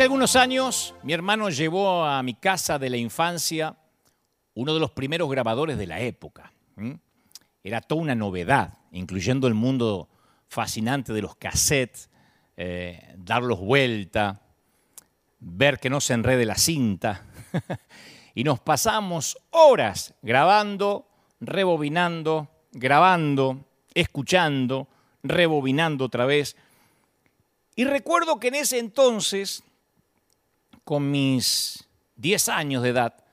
Hace algunos años, mi hermano llevó a mi casa de la infancia uno de los primeros grabadores de la época. Era toda una novedad, incluyendo el mundo fascinante de los cassettes, eh, darlos vuelta, ver que no se enrede la cinta. y nos pasamos horas grabando, rebobinando, grabando, escuchando, rebobinando otra vez. Y recuerdo que en ese entonces, con mis 10 años de edad,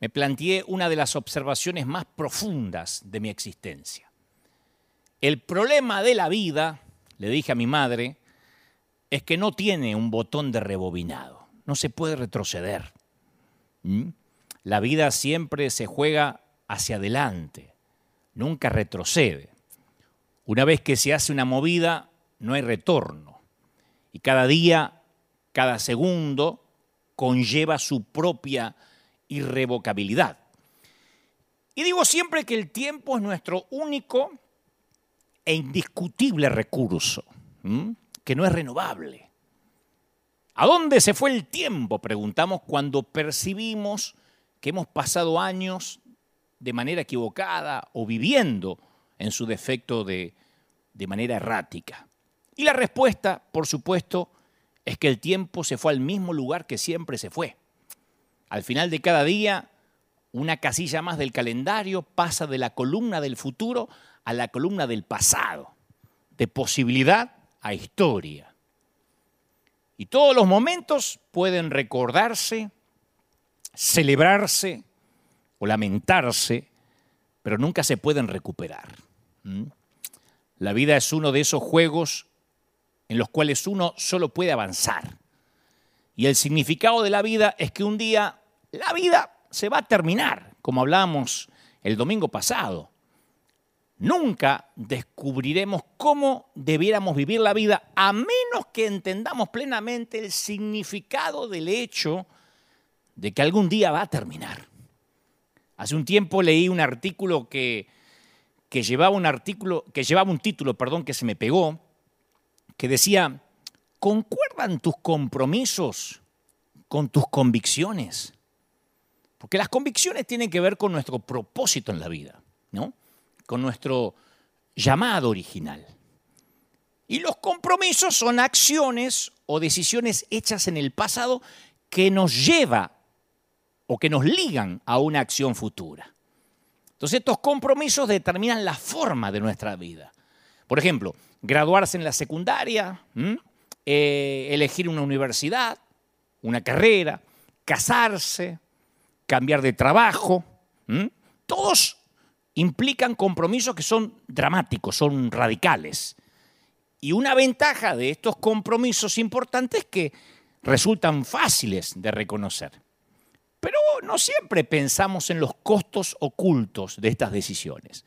me planteé una de las observaciones más profundas de mi existencia. El problema de la vida, le dije a mi madre, es que no tiene un botón de rebobinado, no se puede retroceder. ¿Mm? La vida siempre se juega hacia adelante, nunca retrocede. Una vez que se hace una movida, no hay retorno. Y cada día, cada segundo, conlleva su propia irrevocabilidad. Y digo siempre que el tiempo es nuestro único e indiscutible recurso, que no es renovable. ¿A dónde se fue el tiempo? Preguntamos cuando percibimos que hemos pasado años de manera equivocada o viviendo en su defecto de, de manera errática. Y la respuesta, por supuesto, es que el tiempo se fue al mismo lugar que siempre se fue. Al final de cada día, una casilla más del calendario pasa de la columna del futuro a la columna del pasado, de posibilidad a historia. Y todos los momentos pueden recordarse, celebrarse o lamentarse, pero nunca se pueden recuperar. La vida es uno de esos juegos en los cuales uno solo puede avanzar. Y el significado de la vida es que un día la vida se va a terminar, como hablamos el domingo pasado. Nunca descubriremos cómo debiéramos vivir la vida a menos que entendamos plenamente el significado del hecho de que algún día va a terminar. Hace un tiempo leí un artículo que, que llevaba un artículo que llevaba un título, perdón, que se me pegó, que decía, ¿concuerdan tus compromisos con tus convicciones? Porque las convicciones tienen que ver con nuestro propósito en la vida, ¿no? Con nuestro llamado original. Y los compromisos son acciones o decisiones hechas en el pasado que nos lleva o que nos ligan a una acción futura. Entonces estos compromisos determinan la forma de nuestra vida. Por ejemplo, graduarse en la secundaria, eh, elegir una universidad, una carrera, casarse, cambiar de trabajo. Todos implican compromisos que son dramáticos, son radicales. Y una ventaja de estos compromisos importantes es que resultan fáciles de reconocer. Pero no siempre pensamos en los costos ocultos de estas decisiones.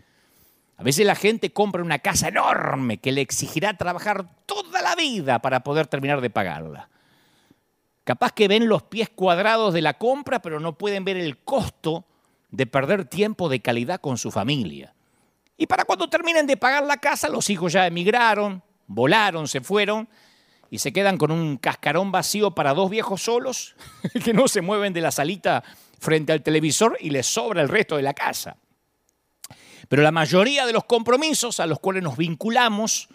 A veces la gente compra una casa enorme que le exigirá trabajar toda la vida para poder terminar de pagarla. Capaz que ven los pies cuadrados de la compra, pero no pueden ver el costo de perder tiempo de calidad con su familia. Y para cuando terminen de pagar la casa, los hijos ya emigraron, volaron, se fueron y se quedan con un cascarón vacío para dos viejos solos que no se mueven de la salita frente al televisor y les sobra el resto de la casa. Pero la mayoría de los compromisos a los cuales nos vinculamos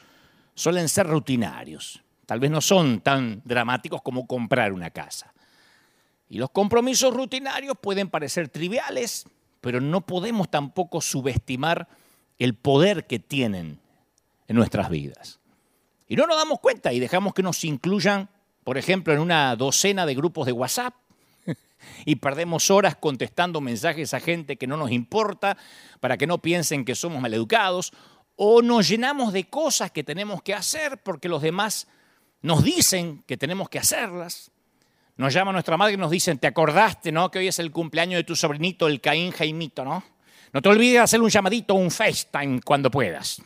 suelen ser rutinarios. Tal vez no son tan dramáticos como comprar una casa. Y los compromisos rutinarios pueden parecer triviales, pero no podemos tampoco subestimar el poder que tienen en nuestras vidas. Y no nos damos cuenta y dejamos que nos incluyan, por ejemplo, en una docena de grupos de WhatsApp y perdemos horas contestando mensajes a gente que no nos importa para que no piensen que somos maleducados o nos llenamos de cosas que tenemos que hacer porque los demás nos dicen que tenemos que hacerlas. Nos llama nuestra madre y nos dicen, ¿te acordaste, no? Que hoy es el cumpleaños de tu sobrinito, el Caín Jaimito, ¿no? No te olvides de hacer un llamadito, un FaceTime cuando puedas.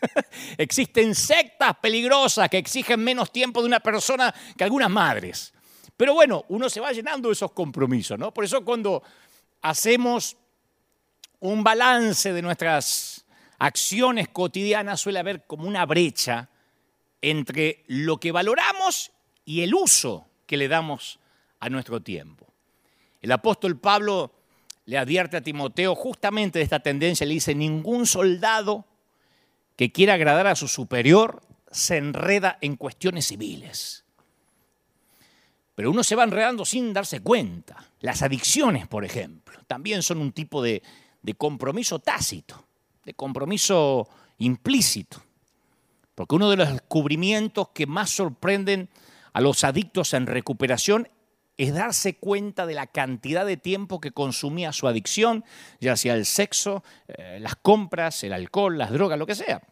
Existen sectas peligrosas que exigen menos tiempo de una persona que algunas madres. Pero bueno, uno se va llenando de esos compromisos, ¿no? Por eso cuando hacemos un balance de nuestras acciones cotidianas suele haber como una brecha entre lo que valoramos y el uso que le damos a nuestro tiempo. El apóstol Pablo le advierte a Timoteo justamente de esta tendencia, le dice, ningún soldado que quiera agradar a su superior se enreda en cuestiones civiles. Pero uno se va enredando sin darse cuenta. Las adicciones, por ejemplo, también son un tipo de, compromiso tácito, de compromiso implícito. Porque uno de los descubrimientos que más sorprenden a los adictos en recuperación es darse cuenta de la cantidad de tiempo que consumía su adicción, ya sea el sexo, eh, las compras, el alcohol, las drogas, lo que sea.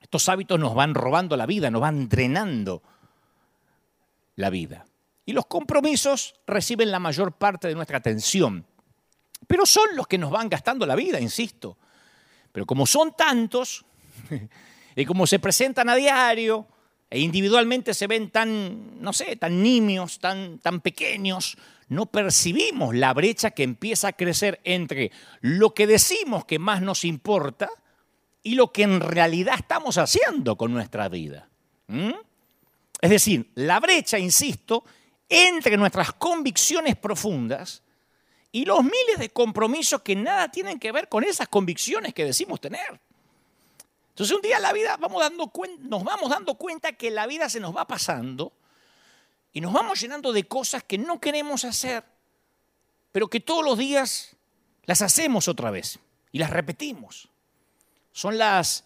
Estos hábitos nos van robando la vida, nos van drenando la vida. Y los compromisos reciben la mayor parte de nuestra atención, pero son los que nos van gastando la vida, insisto. Pero como son tantos, y como se presentan a diario, e individualmente se ven tan, no sé, tan nimios, tan, tan pequeños, no percibimos la brecha que empieza a crecer entre lo que decimos que más nos importa y lo que en realidad estamos haciendo con nuestra vida. ¿Mm? Es decir, la brecha, insisto, entre nuestras convicciones profundas y los miles de compromisos que nada tienen que ver con esas convicciones que decimos tener. Entonces un día la vida nos vamos dando cuenta que la vida se nos va pasando y nos vamos llenando de cosas que no queremos hacer, pero que todos los días las hacemos otra vez y las repetimos. Son las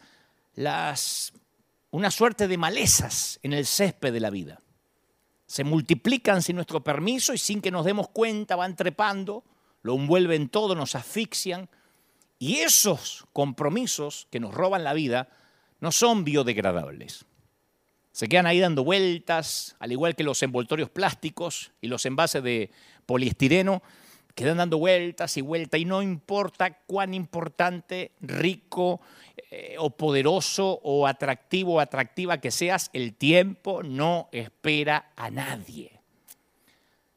una suerte de malezas en el césped de la vida. Se multiplican sin nuestro permiso y sin que nos demos cuenta van trepando, lo envuelven todo, nos asfixian y esos compromisos que nos roban la vida no son biodegradables. Se quedan ahí dando vueltas, al igual que los envoltorios plásticos y los envases de poliestireno, quedan dando vueltas y vueltas y no importa cuán importante, rico eh, o poderoso o atractivo o atractiva que seas, el tiempo no espera a nadie.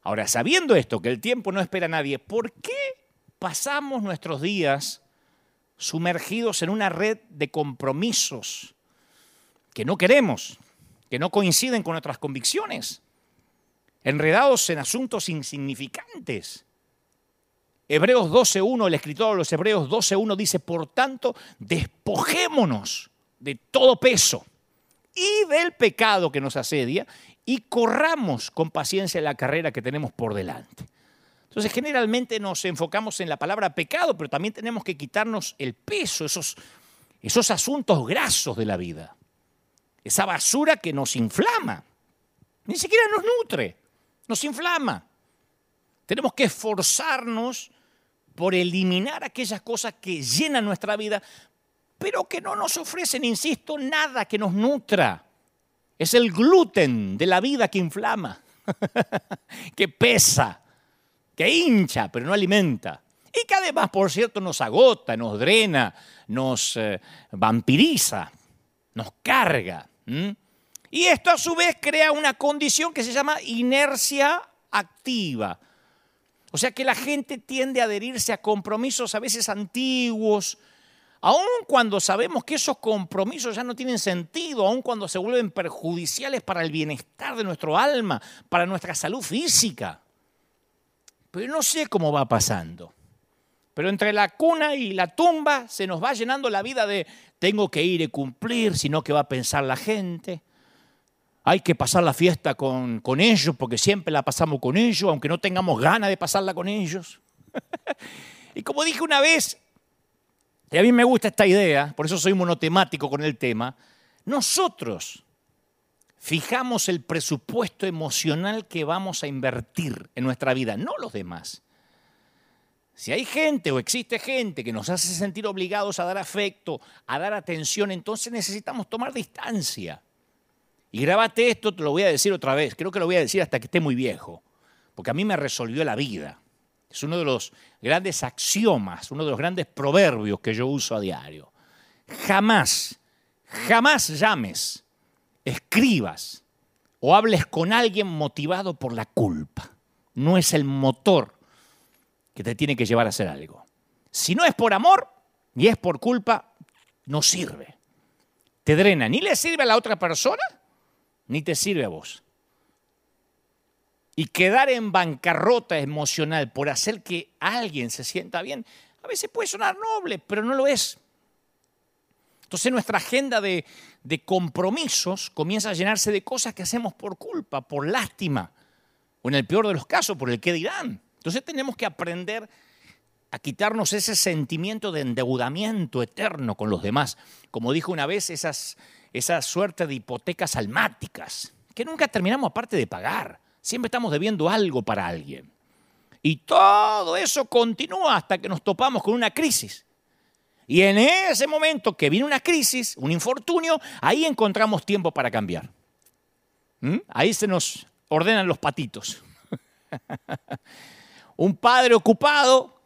Ahora, sabiendo esto, que el tiempo no espera a nadie, ¿por qué pasamos nuestros días sumergidos en una red de compromisos que no queremos, que no coinciden con nuestras convicciones, enredados en asuntos insignificantes. Hebreos 12.1, el escritor de los Hebreos 12.1 dice, por tanto, despojémonos de todo peso y del pecado que nos asedia y corramos con paciencia la carrera que tenemos por delante. Entonces, generalmente nos enfocamos en la palabra pecado, pero también tenemos que quitarnos el peso, esos, esos asuntos grasos de la vida, esa basura que nos inflama, ni siquiera nos nutre, nos inflama. Tenemos que esforzarnos por eliminar aquellas cosas que llenan nuestra vida, pero que no nos ofrecen, insisto, nada que nos nutra. Es el gluten de la vida que inflama, que pesa, que hincha, pero no alimenta. Y que además, por cierto, nos agota, nos drena, nos eh, vampiriza, nos carga. Y esto a su vez crea una condición que se llama inercia activa. O sea que la gente tiende a adherirse a compromisos a veces antiguos, aun cuando sabemos que esos compromisos ya no tienen sentido, aun cuando se vuelven perjudiciales para el bienestar de nuestro alma, para nuestra salud física. Pero no sé cómo va pasando. Pero entre la cuna y la tumba se nos va llenando la vida de tengo que ir y cumplir, sino que va a pensar la gente. Hay que pasar la fiesta con, con ellos porque siempre la pasamos con ellos, aunque no tengamos ganas de pasarla con ellos. y como dije una vez, y a mí me gusta esta idea, por eso soy monotemático con el tema, nosotros fijamos el presupuesto emocional que vamos a invertir en nuestra vida, no los demás. Si hay gente o existe gente que nos hace sentir obligados a dar afecto, a dar atención, entonces necesitamos tomar distancia. Y grabate esto, te lo voy a decir otra vez, creo que lo voy a decir hasta que esté muy viejo, porque a mí me resolvió la vida. Es uno de los grandes axiomas, uno de los grandes proverbios que yo uso a diario. Jamás, jamás llames escribas o hables con alguien motivado por la culpa. No es el motor que te tiene que llevar a hacer algo. Si no es por amor y es por culpa, no sirve. Te drena, ni le sirve a la otra persona, ni te sirve a vos. y quedar en bancarrota emocional por hacer que alguien se sienta bien, a veces puede sonar noble, pero no lo es. Entonces nuestra agenda de, de compromisos comienza a llenarse de cosas que hacemos por culpa, por lástima, o en el peor de los casos, por el qué dirán. Entonces tenemos que aprender a quitarnos ese sentimiento de endeudamiento eterno con los demás. Como dijo una vez, esas, esa suerte de hipotecas almáticas, que nunca terminamos aparte de pagar. Siempre estamos debiendo algo para alguien. Y todo eso continúa hasta que nos topamos con una crisis. Y en ese momento que viene una crisis, un infortunio, ahí encontramos tiempo para cambiar. ¿Mm? Ahí se nos ordenan los patitos. un padre ocupado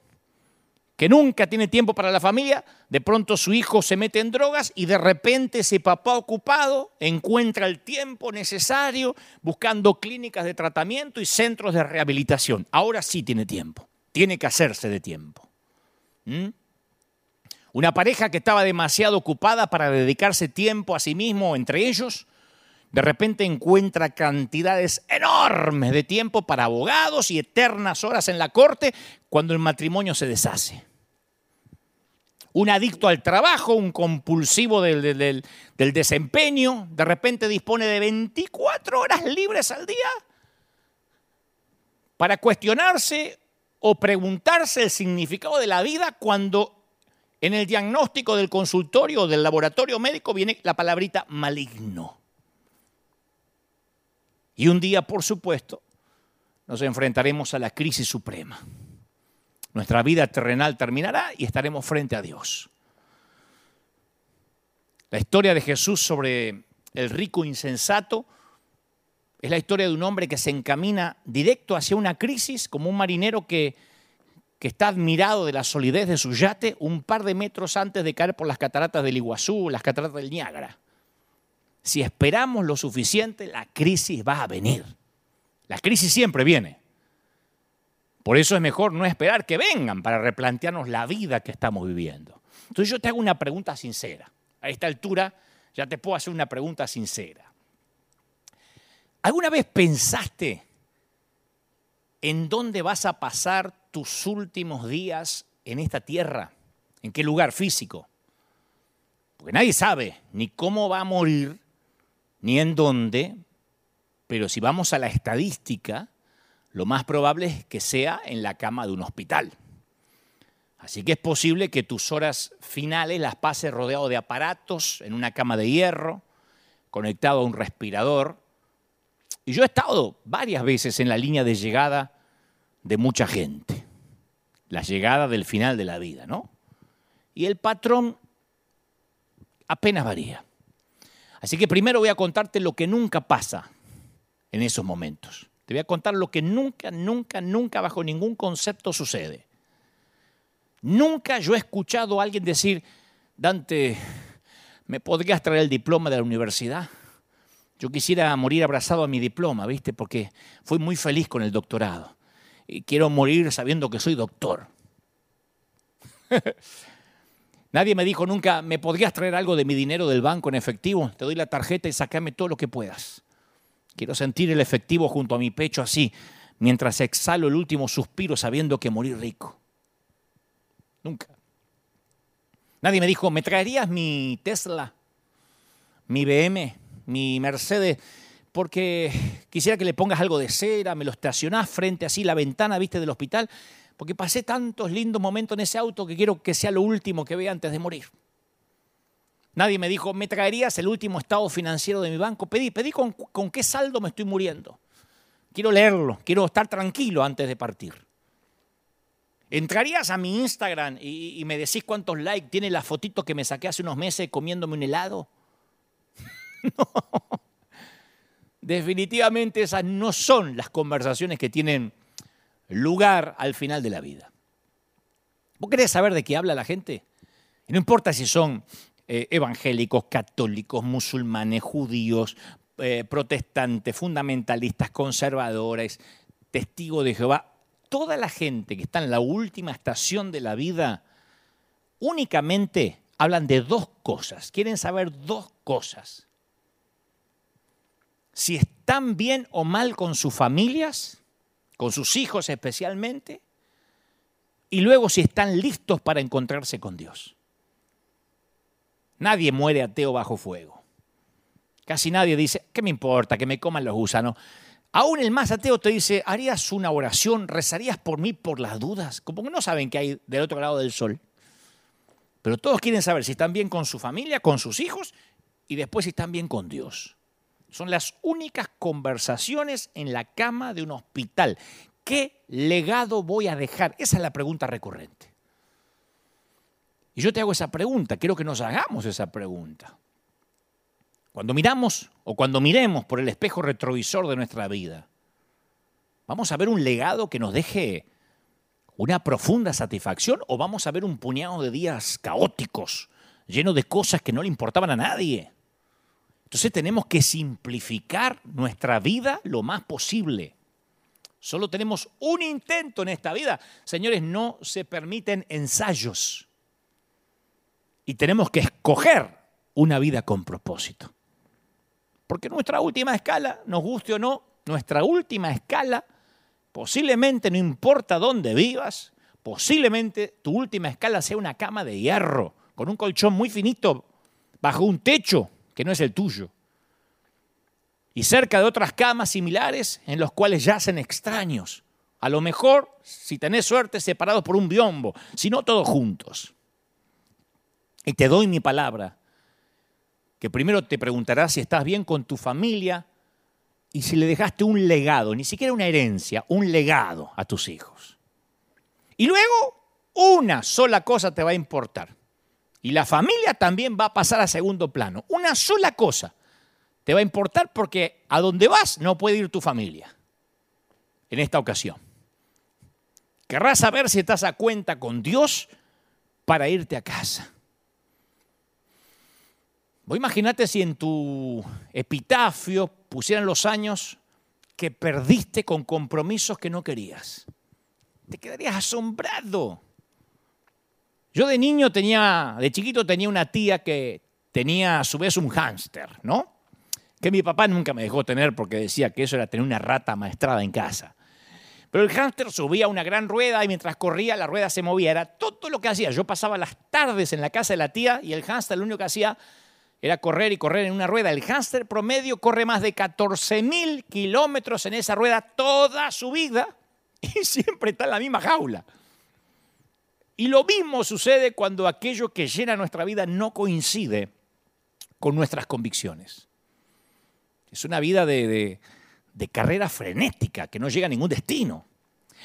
que nunca tiene tiempo para la familia, de pronto su hijo se mete en drogas y de repente ese papá ocupado encuentra el tiempo necesario buscando clínicas de tratamiento y centros de rehabilitación. Ahora sí tiene tiempo, tiene que hacerse de tiempo. ¿Mm? Una pareja que estaba demasiado ocupada para dedicarse tiempo a sí mismo entre ellos, de repente encuentra cantidades enormes de tiempo para abogados y eternas horas en la corte cuando el matrimonio se deshace. Un adicto al trabajo, un compulsivo del, desempeño, de repente dispone de 24 horas libres al día para cuestionarse o preguntarse el significado de la vida cuando en el diagnóstico del consultorio o del laboratorio médico viene la palabrita maligno. Y un día, por supuesto, nos enfrentaremos a la crisis suprema. Nuestra vida terrenal terminará y estaremos frente a Dios. La historia de Jesús sobre el rico insensato es la historia de un hombre que se encamina directo hacia una crisis como un marinero que, que está admirado de la solidez de su yate un par de metros antes de caer por las cataratas del Iguazú, las cataratas del Niágara si esperamos lo suficiente, la crisis va a venir. La crisis siempre viene. Por eso es mejor no esperar que vengan para replantearnos la vida que estamos viviendo. Entonces yo te hago una pregunta sincera. A esta altura ya te puedo hacer una pregunta sincera. ¿Alguna vez pensaste en dónde vas a pasar tus últimos días en esta tierra? ¿En qué lugar físico? Porque nadie sabe ni cómo va a morir, ni en dónde, pero si vamos a la estadística, lo más probable es que sea en la cama de un hospital. Así que es posible que tus horas finales las pases rodeado de aparatos, en una cama de hierro, conectado a un respirador. Y yo he estado varias veces en la línea de llegada de mucha gente, la llegada del final de la vida, ¿no? Y el patrón apenas varía. Así que primero voy a contarte lo que nunca pasa en esos momentos. Te voy a contar lo que nunca, nunca, nunca bajo ningún concepto sucede. Nunca yo he escuchado a alguien decir, Dante, ¿me podrías traer el diploma de la universidad? Yo quisiera morir abrazado a mi diploma, ¿viste? Porque fui muy feliz con el doctorado. Y quiero morir sabiendo que soy doctor. Nadie me dijo nunca, ¿me podrías traer algo de mi dinero del banco en efectivo? Te doy la tarjeta y sacame todo lo que puedas. Quiero sentir el efectivo junto a mi pecho así, mientras exhalo el último suspiro sabiendo que morí rico. Nunca. Nadie me dijo, ¿me traerías mi Tesla, mi BM, mi Mercedes? Porque quisiera que le pongas algo de cera, me lo estacionás frente así la ventana, viste, del hospital porque pasé tantos lindos momentos en ese auto que quiero que sea lo último que vea antes de morir. Nadie me dijo, ¿me traerías el último estado financiero de mi banco? Pedí, pedí con, con qué saldo me estoy muriendo. Quiero leerlo, quiero estar tranquilo antes de partir. ¿Entrarías a mi Instagram y, y, me decís cuántos likes tiene la fotito que me saqué hace unos meses comiéndome un helado? no. Definitivamente esas no son las conversaciones que tienen lugar al final de la vida. ¿Vos querés saber de qué habla la gente? No importa si son eh, evangélicos, católicos, musulmanes, judíos, eh, protestantes, fundamentalistas, conservadores, testigos de Jehová, toda la gente que está en la última estación de la vida únicamente hablan de dos cosas, quieren saber dos cosas. si están bien o mal con sus familias, con sus hijos especialmente, y luego si están listos para encontrarse con Dios. Nadie muere ateo bajo fuego. Casi nadie dice, ¿qué me importa que me coman los gusanos? Aún el más ateo te dice, ¿harías una oración? ¿Rezarías por mí por las dudas? Como que no saben qué hay del otro lado del sol. Pero todos quieren saber si están bien con su familia, con sus hijos y después si están bien con Dios. Son las únicas conversaciones en la cama de un hospital. ¿Qué legado voy a dejar? Esa es la pregunta recurrente. Y yo te hago esa pregunta, quiero que nos hagamos esa pregunta. Cuando miramos o cuando miremos por el espejo retrovisor de nuestra vida, ¿vamos a ver un legado que nos deje una profunda satisfacción o vamos a ver un puñado de días caóticos, llenos de cosas que no le importaban a nadie? Entonces tenemos que simplificar nuestra vida lo más posible. Solo tenemos un intento en esta vida. Señores, no se permiten ensayos. Y tenemos que escoger una vida con propósito. Porque nuestra última escala, nos guste o no, nuestra última escala, posiblemente no importa dónde vivas, posiblemente tu última escala sea una cama de hierro, con un colchón muy finito, bajo un techo que no es el tuyo. Y cerca de otras camas similares en los cuales yacen extraños. A lo mejor, si tenés suerte, separados por un biombo, si no todos juntos. Y te doy mi palabra, que primero te preguntarás si estás bien con tu familia y si le dejaste un legado, ni siquiera una herencia, un legado a tus hijos. Y luego una sola cosa te va a importar. Y la familia también va a pasar a segundo plano. Una sola cosa te va a importar porque a donde vas no puede ir tu familia en esta ocasión. Querrás saber si estás a cuenta con Dios para irte a casa. Vos imagínate si en tu epitafio pusieran los años que perdiste con compromisos que no querías. Te quedarías asombrado. Yo de niño tenía, de chiquito tenía una tía que tenía a su vez un hámster, ¿no? Que mi papá nunca me dejó tener porque decía que eso era tener una rata maestrada en casa. Pero el hámster subía una gran rueda y mientras corría la rueda se movía. Era todo lo que hacía. Yo pasaba las tardes en la casa de la tía y el hámster lo único que hacía era correr y correr en una rueda. El hámster promedio corre más de 14 mil kilómetros en esa rueda toda su vida y siempre está en la misma jaula. Y lo mismo sucede cuando aquello que llena nuestra vida no coincide con nuestras convicciones. Es una vida de, carrera frenética que no llega a ningún destino.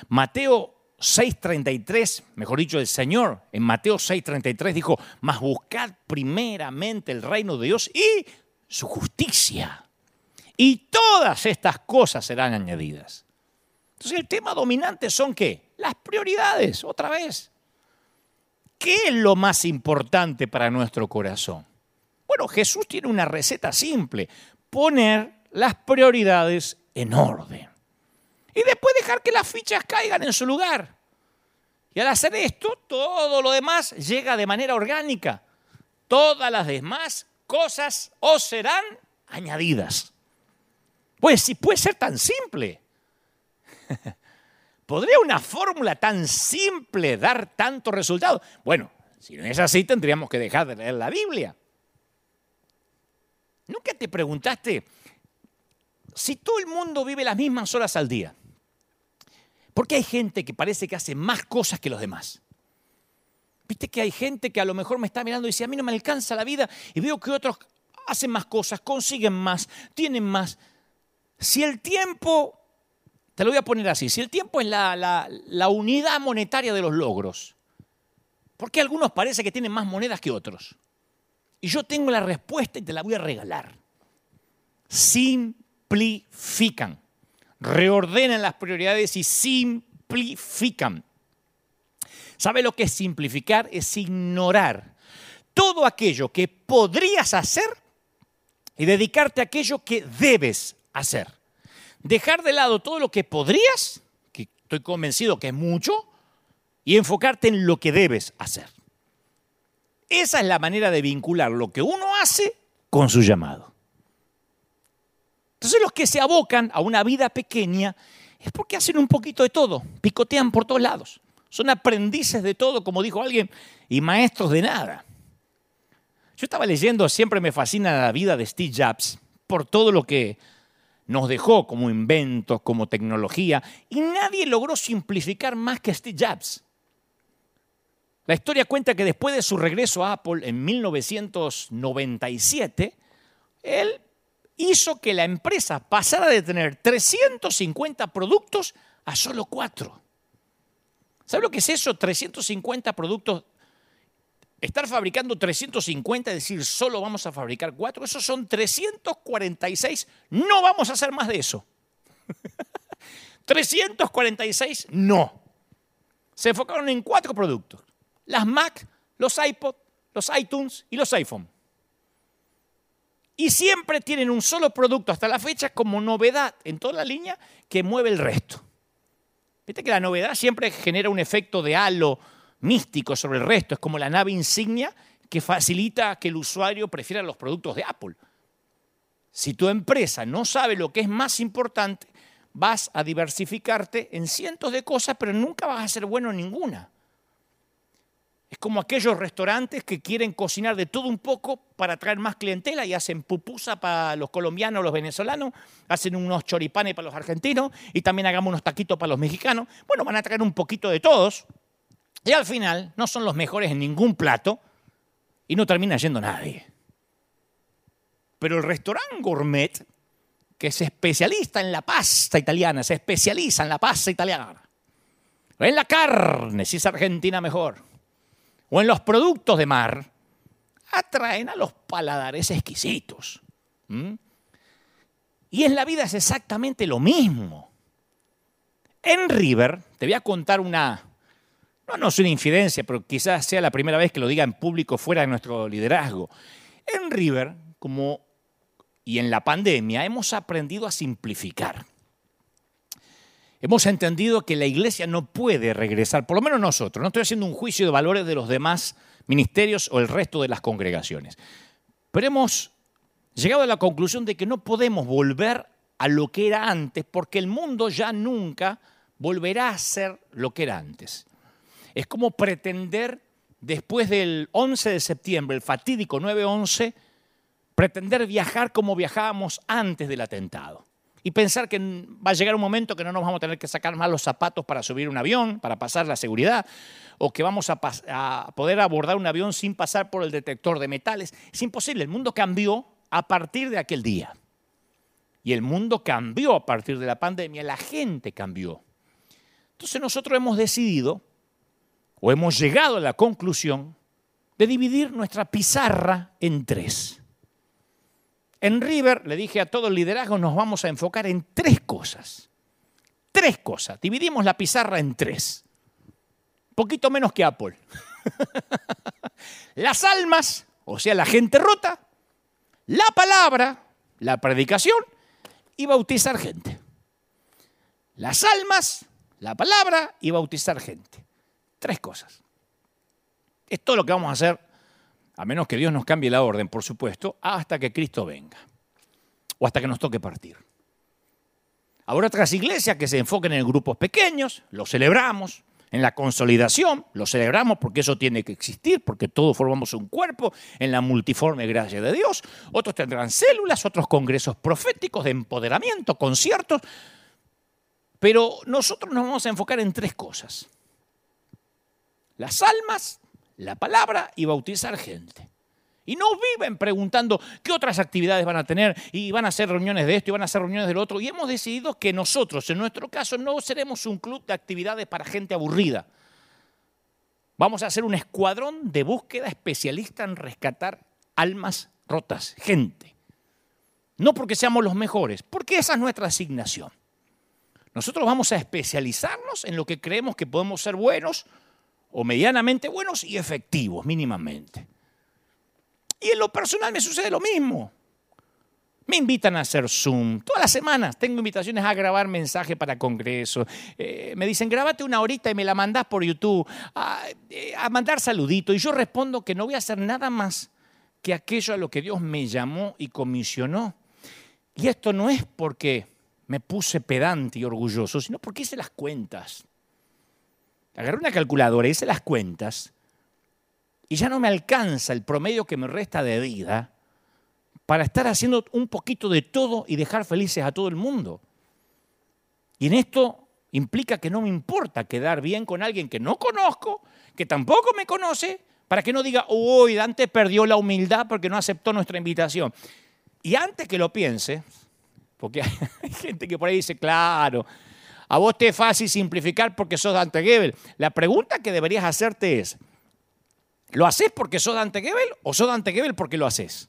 Mateo 6.33, mejor dicho, el Señor en Mateo 6.33 dijo, mas buscad primeramente el reino de Dios y su justicia. Y todas estas cosas serán añadidas. Entonces el tema dominante son qué? Las prioridades, otra vez. ¿Qué es lo más importante para nuestro corazón? Bueno, Jesús tiene una receta simple, poner las prioridades en orden. Y después dejar que las fichas caigan en su lugar. Y al hacer esto, todo lo demás llega de manera orgánica. Todas las demás cosas os serán añadidas. Pues si puede ser tan simple. ¿Podría una fórmula tan simple dar tanto resultado? Bueno, si no es así, tendríamos que dejar de leer la Biblia. ¿Nunca te preguntaste si todo el mundo vive las mismas horas al día? ¿Por qué hay gente que parece que hace más cosas que los demás? Viste que hay gente que a lo mejor me está mirando y dice, a mí no me alcanza la vida y veo que otros hacen más cosas, consiguen más, tienen más. Si el tiempo te lo voy a poner así. Si el tiempo es la, unidad monetaria de los logros, ¿por qué algunos parece que tienen más monedas que otros? Y yo tengo la respuesta y te la voy a regalar. Simplifican. Reordenan las prioridades y simplifican. ¿Sabe lo que es simplificar? Es ignorar todo aquello que podrías hacer y dedicarte a aquello que debes hacer dejar de lado todo lo que podrías, que estoy convencido que es mucho, y enfocarte en lo que debes hacer. Esa es la manera de vincular lo que uno hace con su llamado. Entonces los que se abocan a una vida pequeña es porque hacen un poquito de todo, picotean por todos lados. Son aprendices de todo, como dijo alguien, y maestros de nada. Yo estaba leyendo, siempre me fascina la vida de Steve Jobs por todo lo que nos dejó como inventos, como tecnología, y nadie logró simplificar más que Steve Jobs. La historia cuenta que después de su regreso a Apple en 1997, él hizo que la empresa pasara de tener 350 productos a solo cuatro. ¿Sabe lo que es eso? 350 productos. Estar fabricando 350, es decir, solo vamos a fabricar cuatro, esos son 346. No vamos a hacer más de eso. 346, no. Se enfocaron en cuatro productos. Las Mac, los iPod, los iTunes y los iPhone. Y siempre tienen un solo producto hasta la fecha como novedad en toda la línea que mueve el resto. Viste que la novedad siempre genera un efecto de halo místico sobre el resto. Es como la nave insignia que facilita que el usuario prefiera los productos de Apple. Si tu empresa no sabe lo que es más importante, vas a diversificarte en cientos de cosas, pero nunca vas a ser bueno en ninguna. Es como aquellos restaurantes que quieren cocinar de todo un poco para traer más clientela y hacen pupusa para los colombianos, los venezolanos, hacen unos choripanes para los argentinos y también hagamos unos taquitos para los mexicanos. Bueno, van a traer un poquito de todos y al final no son los mejores en ningún plato y no termina yendo nadie. Pero el restaurante gourmet, que es especialista en la pasta italiana, se especializa en la pasta italiana, en la carne, si es argentina mejor o en los productos de mar, atraen a los paladares exquisitos. Y en la vida es exactamente lo mismo. En River, te voy a contar una, no, no es una infidencia, pero quizás sea la primera vez que lo diga en público fuera de nuestro liderazgo. En River, como y en la pandemia, hemos aprendido a simplificar. Hemos entendido que la iglesia no puede regresar, por lo menos nosotros, no estoy haciendo un juicio de valores de los demás ministerios o el resto de las congregaciones, pero hemos llegado a la conclusión de que no podemos volver a lo que era antes porque el mundo ya nunca volverá a ser lo que era antes. Es como pretender, después del 11 de septiembre, el fatídico 9-11, pretender viajar como viajábamos antes del atentado y pensar que va a llegar un momento que no nos vamos a tener que sacar más los zapatos para subir un avión, para pasar la seguridad, o que vamos a, poder abordar un avión sin pasar por el detector de metales. Es imposible, el mundo cambió a partir de aquel día. Y el mundo cambió a partir de la pandemia, la gente cambió. Entonces nosotros hemos decidido, o hemos llegado a la conclusión, de dividir nuestra pizarra en tres. En River le dije a todo el liderazgo, nos vamos a enfocar en tres cosas. Tres cosas. Dividimos la pizarra en tres. Poquito menos que Apple. Las almas, o sea, la gente rota, la palabra, la predicación y bautizar gente. Las almas, la palabra y bautizar gente. Tres cosas. Es todo lo que vamos a hacer a menos que Dios nos cambie la orden, por supuesto, hasta que Cristo venga o hasta que nos toque partir. Habrá otras iglesias que se enfoquen en grupos pequeños, lo celebramos, en la consolidación, lo celebramos porque eso tiene que existir, porque todos formamos un cuerpo en la multiforme gracia de Dios. Otros tendrán células, otros congresos proféticos de empoderamiento, conciertos. Pero nosotros nos vamos a enfocar en tres cosas. Las almas, la palabra y bautizar gente. Y no viven preguntando qué otras actividades van a tener y van a hacer reuniones de esto y van a hacer reuniones del otro. Y hemos decidido que nosotros, en nuestro caso, no seremos un club de actividades para gente aburrida. Vamos a hacer un escuadrón de búsqueda especialista en rescatar almas rotas, gente. No porque seamos los mejores, porque esa es nuestra asignación. Nosotros vamos a especializarnos en lo que creemos que podemos ser buenos o medianamente buenos y efectivos, mínimamente. Y en lo personal me sucede lo mismo. Me invitan a hacer Zoom. Todas las semanas tengo invitaciones a grabar mensajes para congresos. Eh, me dicen, grábate una horita y me la mandás por YouTube. A, eh, a mandar saluditos. Y yo respondo que no voy a hacer nada más que aquello a lo que Dios me llamó y comisionó. Y esto no es porque me puse pedante y orgulloso, sino porque hice las cuentas. Agarré una calculadora, hice las cuentas y ya no me alcanza el promedio que me resta de vida para estar haciendo un poquito de todo y dejar felices a todo el mundo. Y en esto implica que no me importa quedar bien con alguien que no conozco, que tampoco me conoce, para que no diga, uy, Dante perdió la humildad porque no aceptó nuestra invitación. Y antes que lo piense, porque hay gente que por ahí dice, claro, a vos te es fácil simplificar porque sos Dante Gebel. La pregunta que deberías hacerte es, ¿lo haces porque sos Dante Gebel o sos Dante Gebel porque lo haces?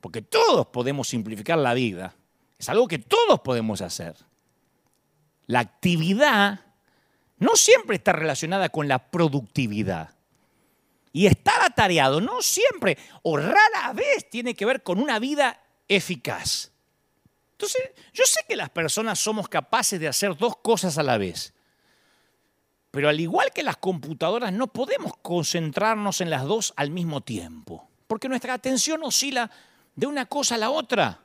Porque todos podemos simplificar la vida. Es algo que todos podemos hacer. La actividad no siempre está relacionada con la productividad. Y estar atareado no siempre o rara vez tiene que ver con una vida eficaz. Entonces, yo sé que las personas somos capaces de hacer dos cosas a la vez. Pero al igual que las computadoras, no podemos concentrarnos en las dos al mismo tiempo. Porque nuestra atención oscila de una cosa a la otra.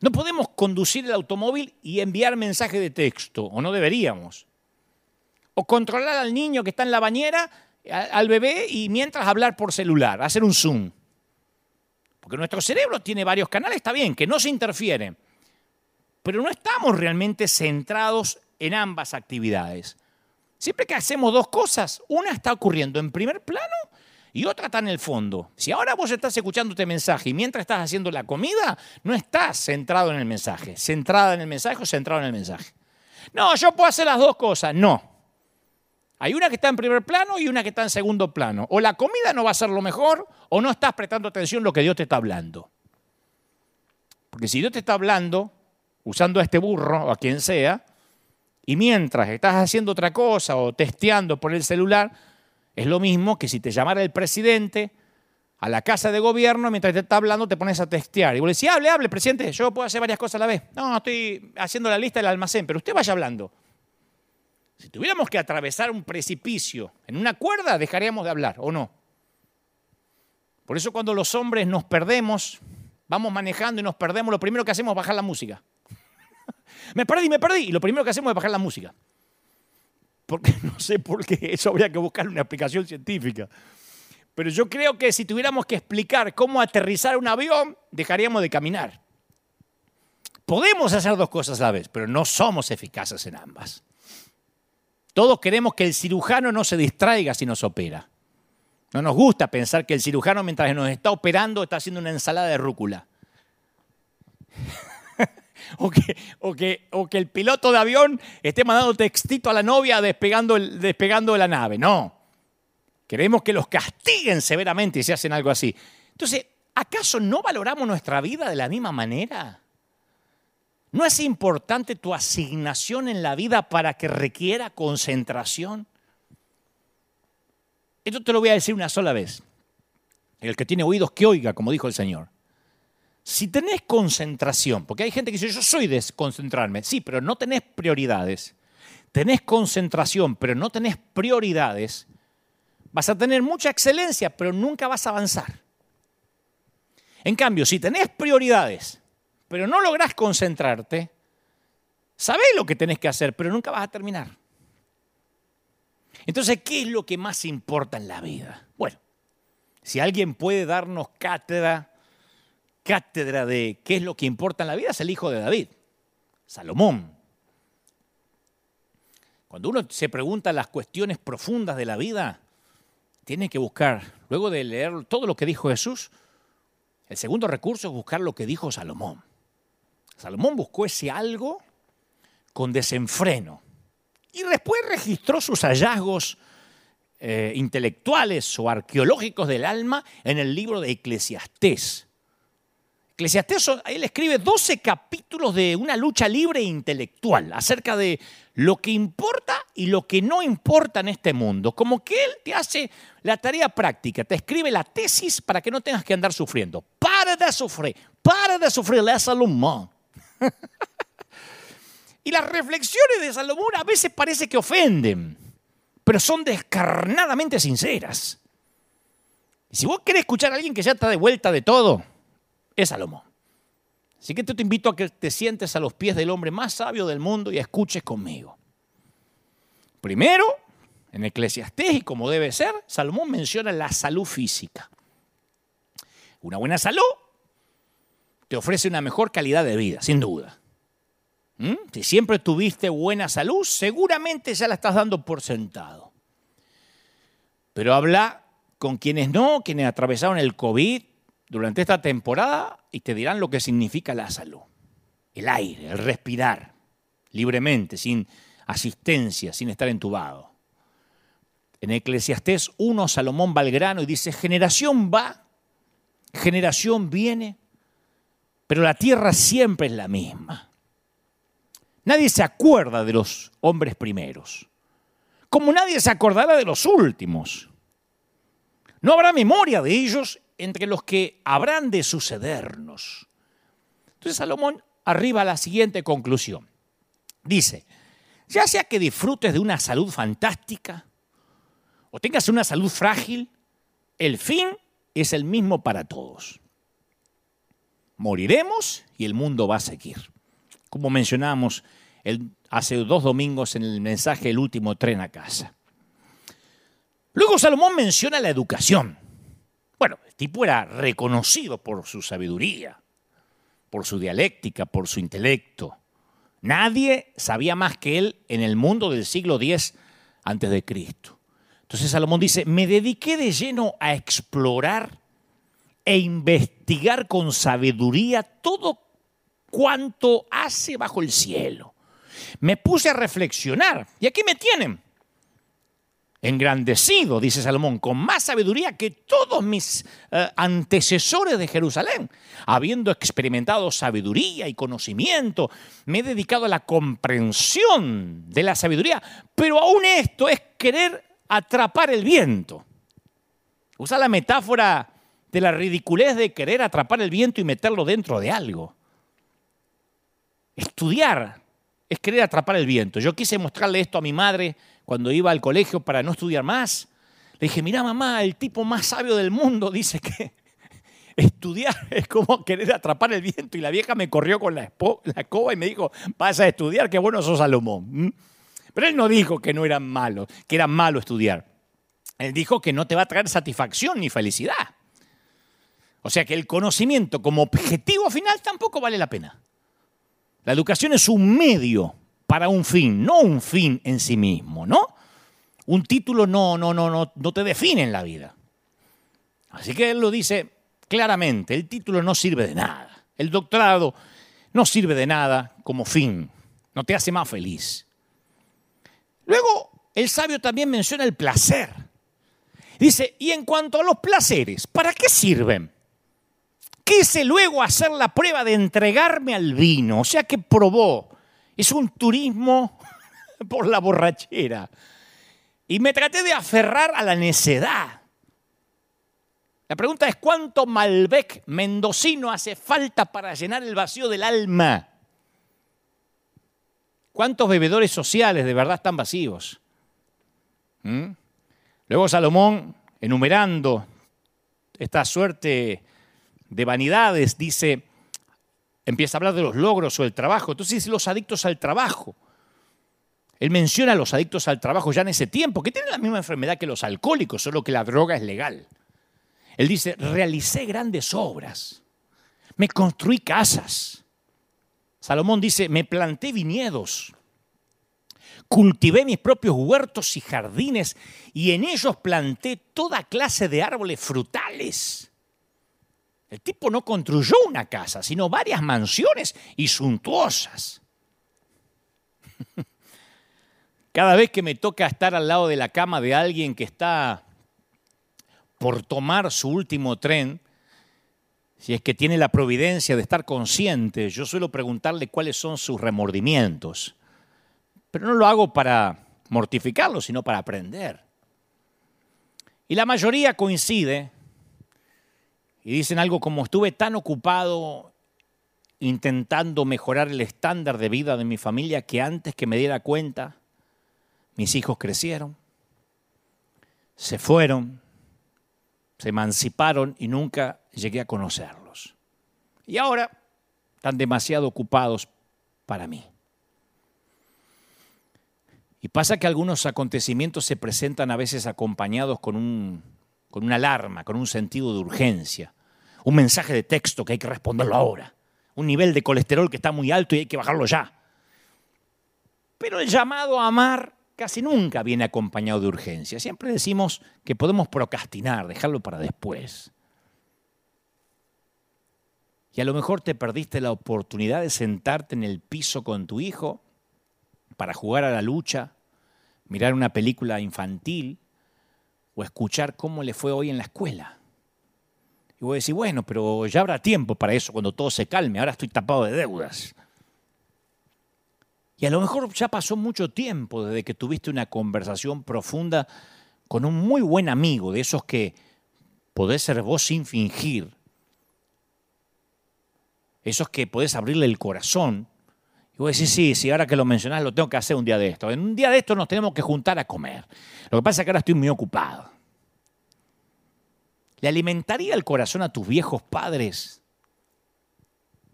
No podemos conducir el automóvil y enviar mensaje de texto, o no deberíamos. O controlar al niño que está en la bañera, al bebé, y mientras hablar por celular, hacer un zoom. Porque nuestro cerebro tiene varios canales, está bien, que no se interfieren. Pero no estamos realmente centrados en ambas actividades. Siempre que hacemos dos cosas, una está ocurriendo en primer plano y otra está en el fondo. Si ahora vos estás escuchando este mensaje y mientras estás haciendo la comida, no estás centrado en el mensaje, centrada en el mensaje o centrado en el mensaje. No, yo puedo hacer las dos cosas. No. Hay una que está en primer plano y una que está en segundo plano. O la comida no va a ser lo mejor o no estás prestando atención a lo que Dios te está hablando. Porque si Dios te está hablando, usando a este burro o a quien sea, y mientras estás haciendo otra cosa o testeando por el celular, es lo mismo que si te llamara el presidente a la casa de gobierno, mientras te está hablando, te pones a testear. Y vos le decís, hable, hable, presidente, yo puedo hacer varias cosas a la vez. No, estoy haciendo la lista del almacén, pero usted vaya hablando. Si tuviéramos que atravesar un precipicio en una cuerda, dejaríamos de hablar, ¿o no? Por eso cuando los hombres nos perdemos, vamos manejando y nos perdemos, lo primero que hacemos es bajar la música. Me perdí, me perdí. Y lo primero que hacemos es bajar la música porque no sé por qué, eso habría que buscar una explicación científica. Pero yo creo que si tuviéramos que explicar cómo aterrizar un avión, dejaríamos de caminar. Podemos hacer dos cosas a la vez, pero no somos eficaces en ambas. Todos queremos que el cirujano no se distraiga si nos opera. No nos gusta pensar que el cirujano mientras nos está operando está haciendo una ensalada de rúcula o que, o que, o que el piloto de avión esté mandando textito a la novia despegando, despegando de la nave. No. Queremos que los castiguen severamente si hacen algo así. Entonces, ¿acaso no valoramos nuestra vida de la misma manera? ¿No es importante tu asignación en la vida para que requiera concentración? Esto te lo voy a decir una sola vez. El que tiene oídos que oiga, como dijo el Señor. Si tenés concentración, porque hay gente que dice, yo soy de concentrarme, sí, pero no tenés prioridades. Tenés concentración, pero no tenés prioridades, vas a tener mucha excelencia, pero nunca vas a avanzar. En cambio, si tenés prioridades, pero no lográs concentrarte, sabés lo que tenés que hacer, pero nunca vas a terminar. Entonces, ¿qué es lo que más importa en la vida? Bueno, si alguien puede darnos cátedra cátedra de qué es lo que importa en la vida es el hijo de David, Salomón. Cuando uno se pregunta las cuestiones profundas de la vida, tiene que buscar, luego de leer todo lo que dijo Jesús, el segundo recurso es buscar lo que dijo Salomón. Salomón buscó ese algo con desenfreno y después registró sus hallazgos eh, intelectuales o arqueológicos del alma en el libro de Eclesiastés. Eclesiastés, él escribe 12 capítulos de una lucha libre e intelectual acerca de lo que importa y lo que no importa en este mundo. Como que él te hace la tarea práctica, te escribe la tesis para que no tengas que andar sufriendo. Para de sufrir, para de sufrir, a Salomón. y las reflexiones de Salomón a veces parece que ofenden, pero son descarnadamente sinceras. Y si vos querés escuchar a alguien que ya está de vuelta de todo, es Salomón. Así que te invito a que te sientes a los pies del hombre más sabio del mundo y escuches conmigo. Primero, en Eclesiastés, y como debe ser, Salomón menciona la salud física. Una buena salud te ofrece una mejor calidad de vida, sin duda. ¿Mm? Si siempre tuviste buena salud, seguramente ya la estás dando por sentado. Pero habla con quienes no, quienes atravesaron el COVID, durante esta temporada y te dirán lo que significa la salud. El aire, el respirar libremente, sin asistencia, sin estar entubado. En Eclesiastés 1, Salomón va al grano y dice, generación va, generación viene, pero la tierra siempre es la misma. Nadie se acuerda de los hombres primeros, como nadie se acordará de los últimos. No habrá memoria de ellos entre los que habrán de sucedernos. Entonces Salomón arriba a la siguiente conclusión. Dice, ya sea que disfrutes de una salud fantástica o tengas una salud frágil, el fin es el mismo para todos. Moriremos y el mundo va a seguir. Como mencionamos hace dos domingos en el mensaje El último tren a casa. Luego Salomón menciona la educación. Tipo era reconocido por su sabiduría, por su dialéctica, por su intelecto. Nadie sabía más que él en el mundo del siglo X antes de Cristo. Entonces Salomón dice, me dediqué de lleno a explorar e investigar con sabiduría todo cuanto hace bajo el cielo. Me puse a reflexionar y aquí me tienen engrandecido, dice Salomón, con más sabiduría que todos mis eh, antecesores de Jerusalén. Habiendo experimentado sabiduría y conocimiento, me he dedicado a la comprensión de la sabiduría, pero aún esto es querer atrapar el viento. Usa la metáfora de la ridiculez de querer atrapar el viento y meterlo dentro de algo. Estudiar es querer atrapar el viento. Yo quise mostrarle esto a mi madre cuando iba al colegio para no estudiar más. Le dije, mira mamá, el tipo más sabio del mundo dice que estudiar es como querer atrapar el viento. Y la vieja me corrió con la, escoba y me dijo, vas a estudiar, qué bueno sos Salomón. Pero él no dijo que no era malo, que era malo estudiar. Él dijo que no te va a traer satisfacción ni felicidad. O sea que el conocimiento como objetivo final tampoco vale la pena. La educación es un medio para un fin, no un fin en sí mismo, ¿no? Un título no, no, no, no, te define en la vida. Así que él lo dice claramente, el título no sirve de nada. El doctorado no sirve de nada como fin, no te hace más feliz. Luego, el sabio también menciona el placer. Dice, y en cuanto a los placeres, ¿para qué sirven? Quise luego hacer la prueba de entregarme al vino, o sea que probó es un turismo por la borrachera. Y me traté de aferrar a la necedad. La pregunta es, ¿cuánto Malbec mendocino hace falta para llenar el vacío del alma? ¿Cuántos bebedores sociales de verdad están vacíos? ¿Mm? Luego Salomón, enumerando esta suerte de vanidades, dice, empieza a hablar de los logros o el trabajo. Entonces dice los adictos al trabajo. Él menciona a los adictos al trabajo ya en ese tiempo, que tienen la misma enfermedad que los alcohólicos, solo que la droga es legal. Él dice, realicé grandes obras, me construí casas. Salomón dice, me planté viñedos, cultivé mis propios huertos y jardines y en ellos planté toda clase de árboles frutales. El tipo no construyó una casa, sino varias mansiones y suntuosas. Cada vez que me toca estar al lado de la cama de alguien que está por tomar su último tren, si es que tiene la providencia de estar consciente, yo suelo preguntarle cuáles son sus remordimientos. Pero no lo hago para mortificarlo, sino para aprender. Y la mayoría coincide y dicen algo como estuve tan ocupado intentando mejorar el estándar de vida de mi familia que antes que me diera cuenta, mis hijos crecieron, se fueron, se emanciparon y nunca llegué a conocerlos. Y ahora están demasiado ocupados para mí. Y pasa que algunos acontecimientos se presentan a veces acompañados con, un, con una alarma, con un sentido de urgencia, un mensaje de texto que hay que responderlo ahora, un nivel de colesterol que está muy alto y hay que bajarlo ya. Pero el llamado a amar casi nunca viene acompañado de urgencia. Siempre decimos que podemos procrastinar, dejarlo para después. Y a lo mejor te perdiste la oportunidad de sentarte en el piso con tu hijo para jugar a la lucha, mirar una película infantil o escuchar cómo le fue hoy en la escuela. Y voy a decir, bueno, pero ya habrá tiempo para eso cuando todo se calme, ahora estoy tapado de deudas. Y a lo mejor ya pasó mucho tiempo desde que tuviste una conversación profunda con un muy buen amigo, de esos que podés ser vos sin fingir, esos que podés abrirle el corazón. Y vos decís, sí, sí, ahora que lo mencionás, lo tengo que hacer un día de esto. En un día de esto nos tenemos que juntar a comer. Lo que pasa es que ahora estoy muy ocupado. ¿Le alimentaría el corazón a tus viejos padres?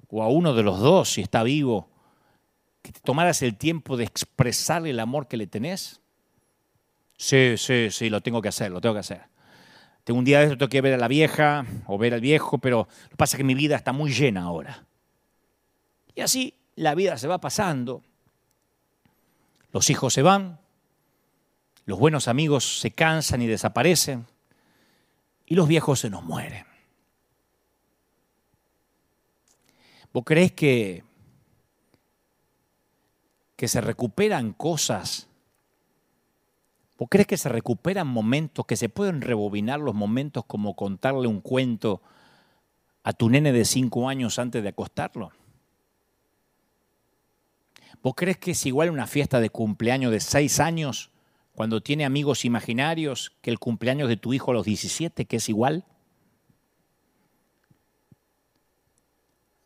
O a uno de los dos, si está vivo, que te tomaras el tiempo de expresarle el amor que le tenés? Sí, sí, sí, lo tengo que hacer, lo tengo que hacer. Tengo un día de esto, tengo que ver a la vieja o ver al viejo, pero lo que pasa es que mi vida está muy llena ahora. Y así la vida se va pasando. Los hijos se van, los buenos amigos se cansan y desaparecen, y los viejos se nos mueren. ¿Vos creés que, que se recuperan cosas ¿Vos crees que se recuperan momentos, que se pueden rebobinar los momentos como contarle un cuento a tu nene de cinco años antes de acostarlo? ¿Vos crees que es igual una fiesta de cumpleaños de seis años cuando tiene amigos imaginarios que el cumpleaños de tu hijo a los 17, que es igual?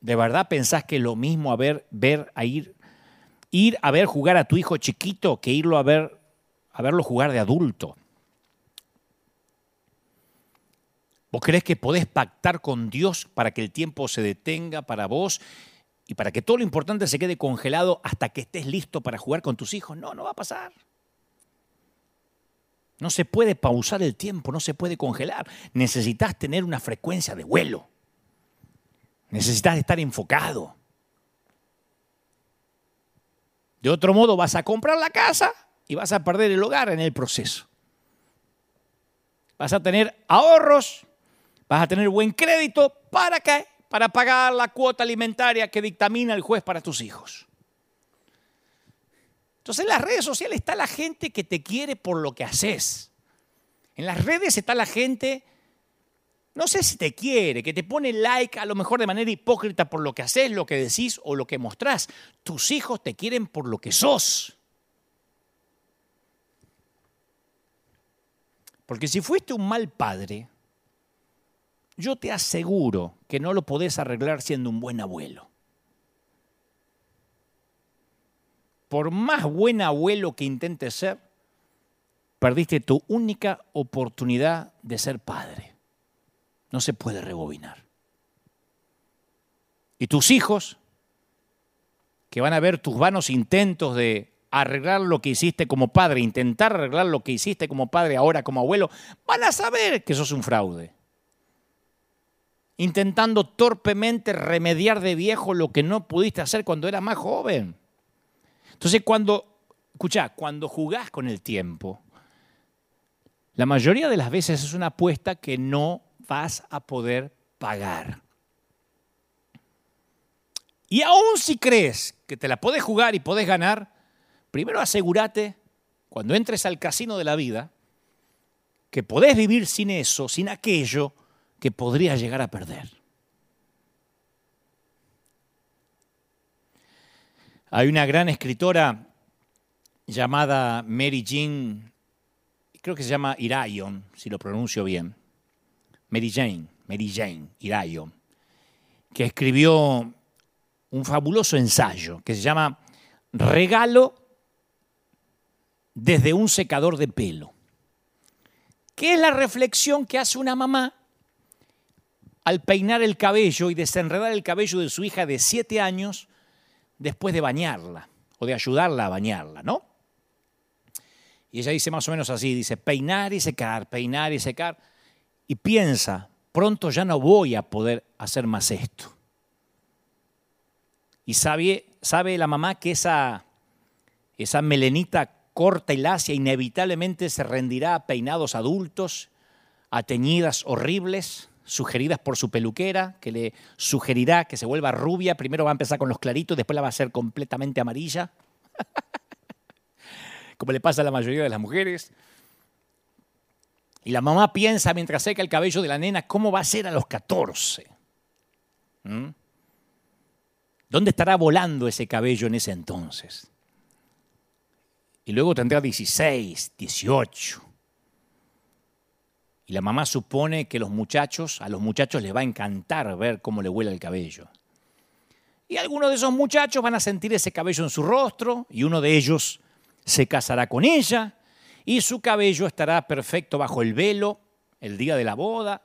¿De verdad pensás que es lo mismo a ver, ver, a ir, ir a ver jugar a tu hijo chiquito que irlo a ver a verlo jugar de adulto. ¿Vos crees que podés pactar con Dios para que el tiempo se detenga para vos y para que todo lo importante se quede congelado hasta que estés listo para jugar con tus hijos? No, no va a pasar. No se puede pausar el tiempo, no se puede congelar. Necesitas tener una frecuencia de vuelo. Necesitas estar enfocado. De otro modo, vas a comprar la casa y vas a perder el hogar en el proceso. Vas a tener ahorros, vas a tener buen crédito, ¿para qué? Para pagar la cuota alimentaria que dictamina el juez para tus hijos. Entonces en las redes sociales está la gente que te quiere por lo que haces. En las redes está la gente, no sé si te quiere, que te pone like a lo mejor de manera hipócrita por lo que haces, lo que decís o lo que mostrás. Tus hijos te quieren por lo que sos. Porque si fuiste un mal padre, yo te aseguro que no lo podés arreglar siendo un buen abuelo. Por más buen abuelo que intentes ser, perdiste tu única oportunidad de ser padre. No se puede rebobinar. Y tus hijos, que van a ver tus vanos intentos de arreglar lo que hiciste como padre, intentar arreglar lo que hiciste como padre ahora como abuelo, van a saber que sos un fraude. Intentando torpemente remediar de viejo lo que no pudiste hacer cuando eras más joven. Entonces cuando, escucha, cuando jugás con el tiempo, la mayoría de las veces es una apuesta que no vas a poder pagar. Y aún si crees que te la podés jugar y podés ganar, primero asegúrate, cuando entres al casino de la vida, que podés vivir sin eso, sin aquello que podrías llegar a perder. Hay una gran escritora llamada Mary Jean, creo que se llama Irayon, si lo pronuncio bien. Mary Jane, Mary Jane, Irayon, que escribió un fabuloso ensayo que se llama Regalo desde un secador de pelo. ¿Qué es la reflexión que hace una mamá al peinar el cabello y desenredar el cabello de su hija de siete años después de bañarla o de ayudarla a bañarla, ¿no? Y ella dice más o menos así, dice, peinar y secar, peinar y secar. Y piensa, pronto ya no voy a poder hacer más esto. Y sabe, sabe la mamá que esa, esa melenita corta y lacia inevitablemente se rendirá a peinados adultos, a teñidas horribles, sugeridas por su peluquera, que le sugerirá que se vuelva rubia. Primero va a empezar con los claritos, después la va a hacer completamente amarilla. Como le pasa a la mayoría de las mujeres. Y la mamá piensa mientras seca el cabello de la nena, ¿cómo va a ser a los 14? ¿Mm? ¿Dónde estará volando ese cabello en ese entonces? Y luego tendrá 16, 18. Y la mamá supone que los muchachos, a los muchachos les va a encantar ver cómo le vuela el cabello. Y algunos de esos muchachos van a sentir ese cabello en su rostro y uno de ellos se casará con ella y su cabello estará perfecto bajo el velo el día de la boda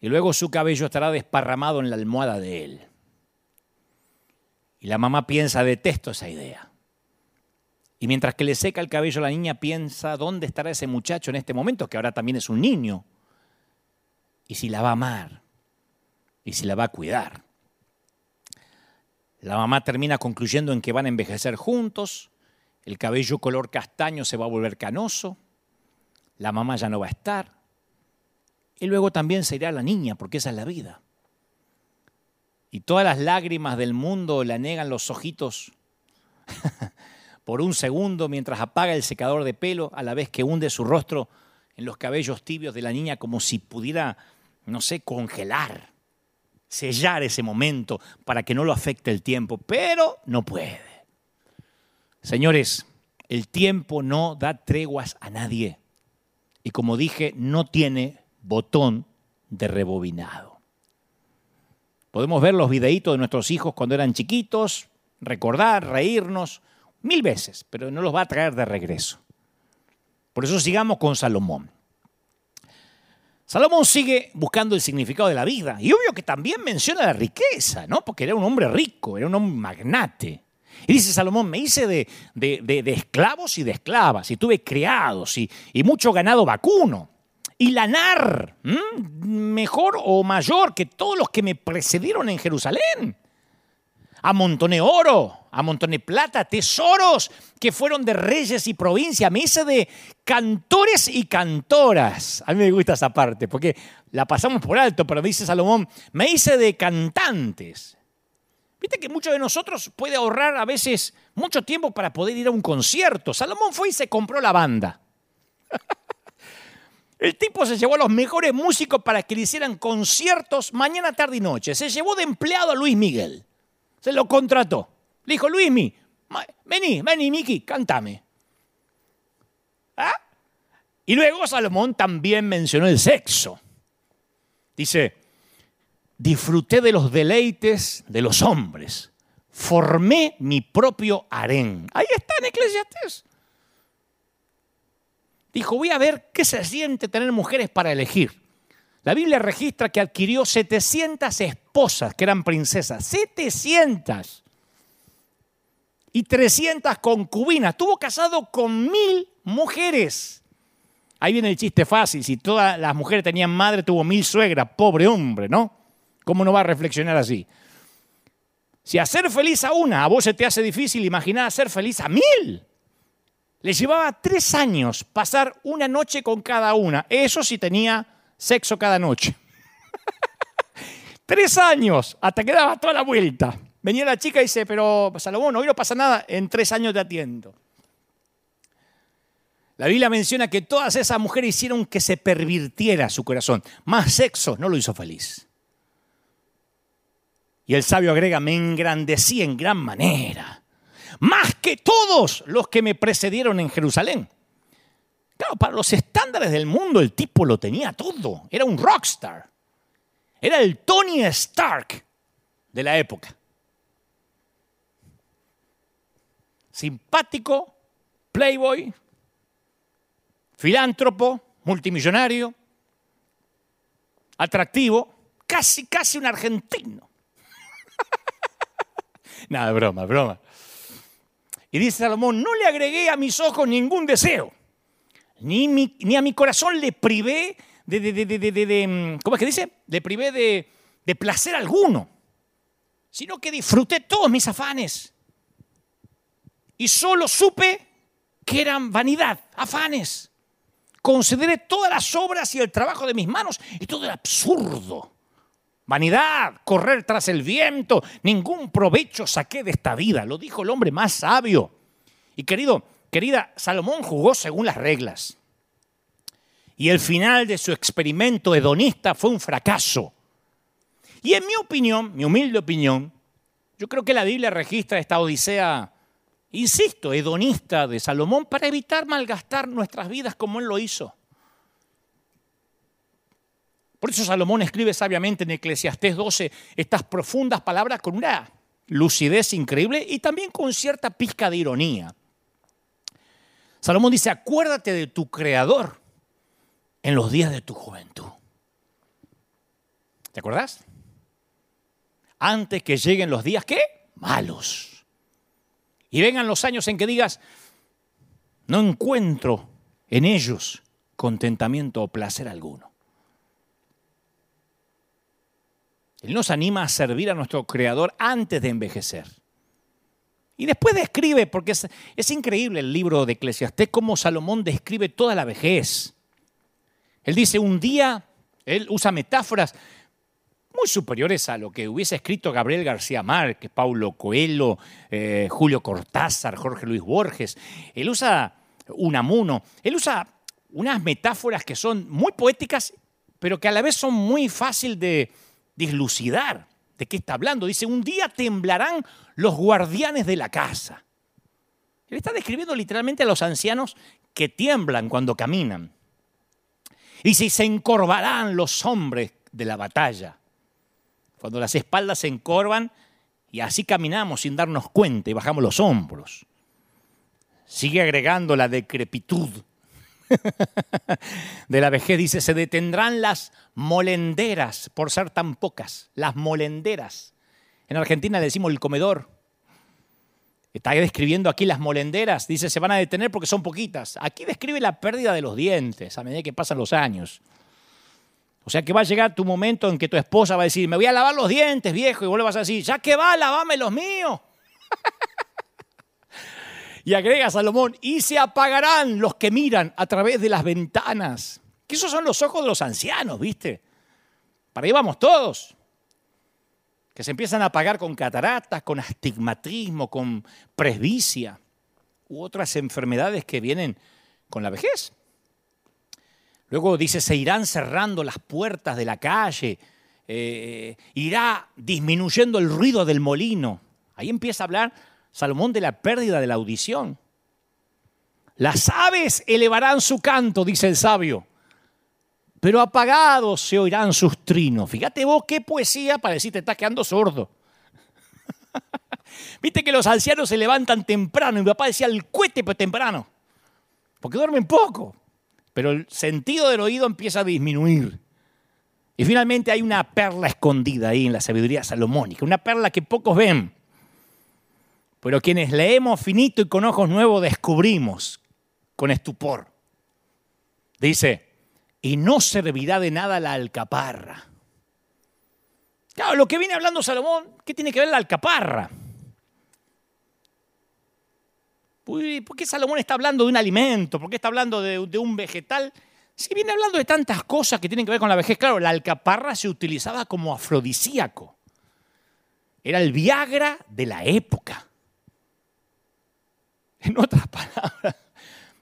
y luego su cabello estará desparramado en la almohada de él. Y la mamá piensa, detesto esa idea. Y mientras que le seca el cabello la niña, piensa, ¿dónde estará ese muchacho en este momento, que ahora también es un niño? Y si la va a amar, y si la va a cuidar. La mamá termina concluyendo en que van a envejecer juntos, el cabello color castaño se va a volver canoso, la mamá ya no va a estar, y luego también se irá la niña, porque esa es la vida. Y todas las lágrimas del mundo le anegan los ojitos por un segundo mientras apaga el secador de pelo a la vez que hunde su rostro en los cabellos tibios de la niña como si pudiera, no sé, congelar, sellar ese momento para que no lo afecte el tiempo, pero no puede. Señores, el tiempo no da treguas a nadie y como dije, no tiene botón de rebobinado. Podemos ver los videitos de nuestros hijos cuando eran chiquitos, recordar, reírnos, mil veces, pero no los va a traer de regreso. Por eso sigamos con Salomón. Salomón sigue buscando el significado de la vida y obvio que también menciona la riqueza, ¿no? Porque era un hombre rico, era un hombre magnate. Y dice Salomón, me hice de, de, esclavos y de esclavas, y tuve criados y, y mucho ganado vacuno, y lanar, mejor o mayor que todos los que me precedieron en Jerusalén amontoné oro, amontoné plata, tesoros que fueron de reyes y provincia. Me hice de cantores y cantoras. A mí me gusta esa parte porque la pasamos por alto, pero dice Salomón, me hice de cantantes. Viste que muchos de nosotros puede ahorrar a veces mucho tiempo para poder ir a un concierto. Salomón fue y se compró la banda. El tipo se llevó a los mejores músicos para que le hicieran conciertos mañana, tarde y noche. Se llevó de empleado a Luis Miguel. Se lo contrató. Le dijo, Luismi, vení, vení, Miki, cántame. ¿Ah? Y luego Salomón también mencionó el sexo. Dice, disfruté de los deleites de los hombres. Formé mi propio harén. Ahí está en Eclesiastes. Dijo, voy a ver qué se siente tener mujeres para elegir. La Biblia registra que adquirió 700 que eran princesas. 700. Y 300 concubinas. Estuvo casado con mil mujeres. Ahí viene el chiste fácil. Si todas las mujeres tenían madre, tuvo mil suegras. Pobre hombre, ¿no? ¿Cómo no va a reflexionar así? Si hacer feliz a una a vos se te hace difícil, imaginar hacer feliz a mil. Le llevaba tres años pasar una noche con cada una. Eso sí tenía sexo cada noche. Tres años, hasta que daba toda la vuelta. Venía la chica y dice, pero Salomón, hoy no pasa nada, en tres años te atiendo. La Biblia menciona que todas esas mujeres hicieron que se pervirtiera su corazón. Más sexo no lo hizo feliz. Y el sabio agrega, me engrandecí en gran manera, más que todos los que me precedieron en Jerusalén. Claro, para los estándares del mundo el tipo lo tenía todo. Era un rockstar. Era el Tony Stark de la época. Simpático, playboy, filántropo, multimillonario, atractivo. casi, casi un argentino. Nada, broma, broma. Y dice Salomón, no le agregué a mis ojos ningún deseo, ni, ni a mi corazón le privé de, de, mm, ¿cómo es que dice? Le privé de placer alguno, sino que disfruté todos mis afanes. Y solo supe que eran vanidad, afanes. Consideré todas las obras y el trabajo de mis manos y todo era absurdo. Vanidad, correr tras el viento, ningún provecho saqué de esta vida, lo dijo el hombre más sabio. Y querido, querida, Salomón jugó según las reglas. Y el final de su experimento hedonista fue un fracaso. Y en mi opinión, mi humilde opinión, yo creo que la Biblia registra esta odisea, insisto, hedonista de Salomón para evitar malgastar nuestras vidas como él lo hizo. Por eso Salomón escribe sabiamente en Eclesiastés 12 estas profundas palabras con una lucidez increíble y también con cierta pizca de ironía. Salomón dice, acuérdate de tu creador en los días de tu juventud. ¿Te acuerdas? Antes que lleguen los días, ¿qué? Malos. Y vengan los años en que digas, no encuentro en ellos contentamiento o placer alguno. Él nos anima a servir a nuestro Creador antes de envejecer. Y después describe, porque es, increíble el libro de Eclesiastés, cómo Salomón describe toda la vejez. Él dice, un día, él usa metáforas muy superiores a lo que hubiese escrito Gabriel García Márquez, Paulo Coelho, eh, Julio Cortázar, Jorge Luis Borges. Él usa Unamuno, él usa unas metáforas que son muy poéticas, pero que a la vez son muy fácil de, dislucidar de qué está hablando. Dice, un día temblarán los guardianes de la casa. Él está describiendo literalmente a los ancianos que tiemblan cuando caminan. Y si se encorvarán los hombres de la batalla. Cuando las espaldas se encorvan y así caminamos sin darnos cuenta y bajamos los hombros. Sigue agregando la decrepitud de la vejez dice, se detendrán las molenderas por ser tan pocas, las molenderas. En Argentina le decimos el comedor. Está describiendo aquí las molenderas, dice, se van a detener porque son poquitas. Aquí describe la pérdida de los dientes a medida que pasan los años. O sea que va a llegar tu momento en que tu esposa va a decir, me voy a lavar los dientes, viejo, y vos le vas a decir, ya que va, lavame los míos. Y agrega Salomón, y se apagarán los que miran a través de las ventanas. Que esos son los ojos de los ancianos, ¿viste? Para ahí vamos todos. Que se empiezan a apagar con cataratas, con astigmatismo, con presbicia u otras enfermedades que vienen con la vejez. Luego dice, se irán cerrando las puertas de la calle, eh, irá disminuyendo el ruido del molino. Ahí empieza a hablar Salomón de la pérdida de la audición. Las aves elevarán su canto, dice el sabio, pero apagados se oirán sus trinos. Fíjate vos qué poesía para decir te estás quedando sordo. Viste que los ancianos se levantan temprano. Mi papá decía el cohete, pero temprano. Porque duermen poco. Pero el sentido del oído empieza a disminuir. Y finalmente hay una perla escondida ahí en la sabiduría salomónica. Una perla que pocos ven pero quienes leemos finito y con ojos nuevos descubrimos con estupor. Dice, y no servirá de nada la alcaparra. Claro, lo que viene hablando Salomón, ¿qué tiene que ver la alcaparra? ¿Por qué Salomón está hablando de un alimento? ¿Por qué está hablando de, de un vegetal? Si viene hablando de tantas cosas que tienen que ver con la vejez, claro, la alcaparra se utilizaba como afrodisíaco. Era el Viagra de la época. En otras palabras,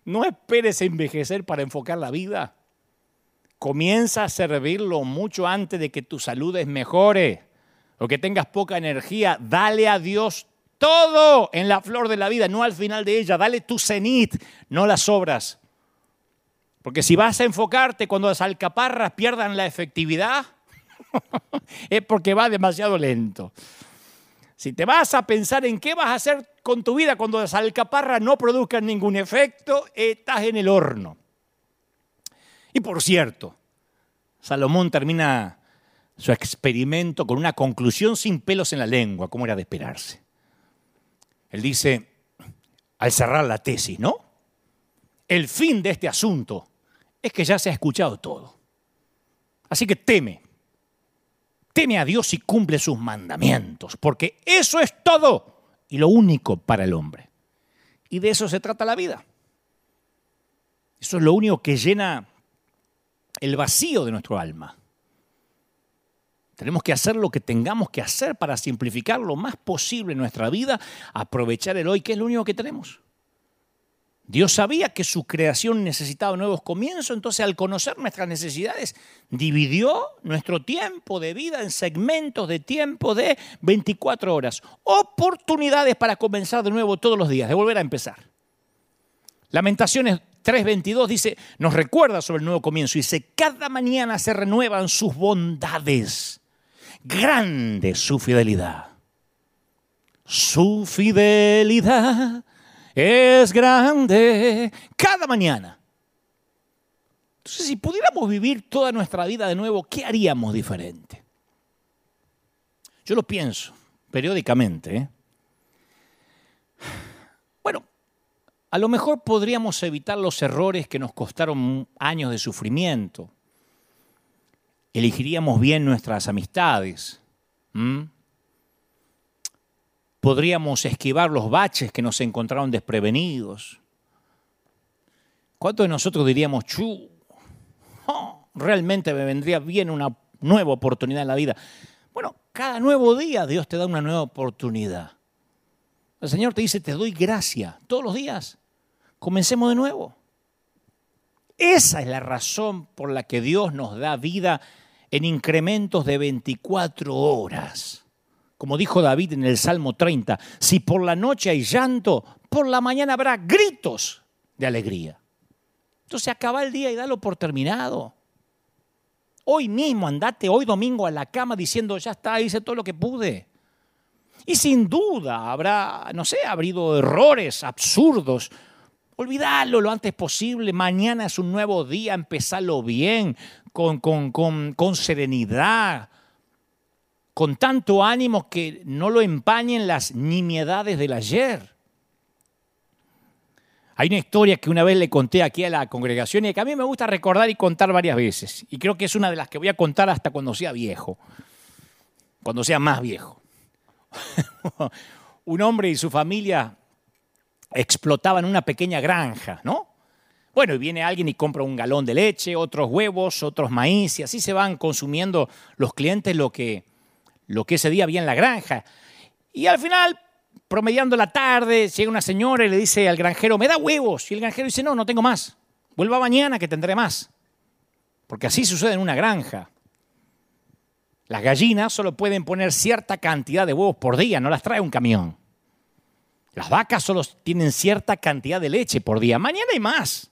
no esperes envejecer para enfocar la vida. Comienza a servirlo mucho antes de que tu salud mejore o que tengas poca energía. Dale a Dios todo en la flor de la vida, no al final de ella. Dale tu cenit, no las obras. Porque si vas a enfocarte cuando las alcaparras pierdan la efectividad, es porque va demasiado lento. Si te vas a pensar en qué vas a hacer con tu vida cuando las alcaparras no produzcan ningún efecto, estás en el horno. Y por cierto, Salomón termina su experimento con una conclusión sin pelos en la lengua, como era de esperarse. Él dice, al cerrar la tesis, ¿no? El fin de este asunto es que ya se ha escuchado todo. Así que teme, teme a Dios y cumple sus mandamientos, porque eso es todo y lo único para el hombre. Y de eso se trata la vida. Eso es lo único que llena el vacío de nuestro alma. Tenemos que hacer lo que tengamos que hacer para simplificar lo más posible nuestra vida, aprovechar el hoy, que es lo único que tenemos. Dios sabía que su creación necesitaba nuevos comienzos, entonces al conocer nuestras necesidades, dividió nuestro tiempo de vida en segmentos de tiempo de 24 horas. Oportunidades para comenzar de nuevo todos los días, de volver a empezar. Lamentaciones 3.22 dice, nos recuerda sobre el nuevo comienzo, dice, cada mañana se renuevan sus bondades grande su fidelidad. Su fidelidad es grande cada mañana. Entonces, si pudiéramos vivir toda nuestra vida de nuevo, ¿qué haríamos diferente? Yo lo pienso periódicamente. ¿eh? Bueno, a lo mejor podríamos evitar los errores que nos costaron años de sufrimiento, elegiríamos bien nuestras amistades. Podríamos esquivar los baches que nos encontraron desprevenidos. ¿Cuántos de nosotros diríamos, chu, realmente me vendría bien una nueva oportunidad en la vida? Bueno, cada nuevo día Dios te da una nueva oportunidad. El Señor te dice, te doy gracia todos los días. Comencemos de nuevo. Esa es la razón por la que Dios nos da vida en incrementos de 24 horas. Como dijo David en el Salmo 30, si por la noche hay llanto, por la mañana habrá gritos de alegría. Entonces acaba el día y dalo por terminado. Hoy mismo andate, hoy domingo a la cama diciendo, ya está, hice todo lo que pude. Y sin duda habrá, no sé, habido errores absurdos. Olvidalo lo antes posible. Mañana es un nuevo día, empezalo bien con, serenidad, con tanto ánimo que no lo empañen las nimiedades del ayer. Hay una historia que una vez le conté aquí a la congregación y que a mí me gusta recordar y contar varias veces. Y creo que es una de las que voy a contar hasta cuando sea viejo, cuando sea más viejo. Un hombre y su familia explotaban una pequeña granja, ¿no? Bueno, y viene alguien y compra un galón de leche, otros huevos, otros maíz, y así se van consumiendo los clientes lo que, lo que ese día había en la granja. Y al final, promediando la tarde, llega una señora y le dice al granjero, ¿me da huevos? Y el granjero dice, no, no tengo más. Vuelva mañana que tendré más. Porque así sucede en una granja. Las gallinas solo pueden poner cierta cantidad de huevos por día, no las trae un camión. Las vacas solo tienen cierta cantidad de leche por día. Mañana hay más.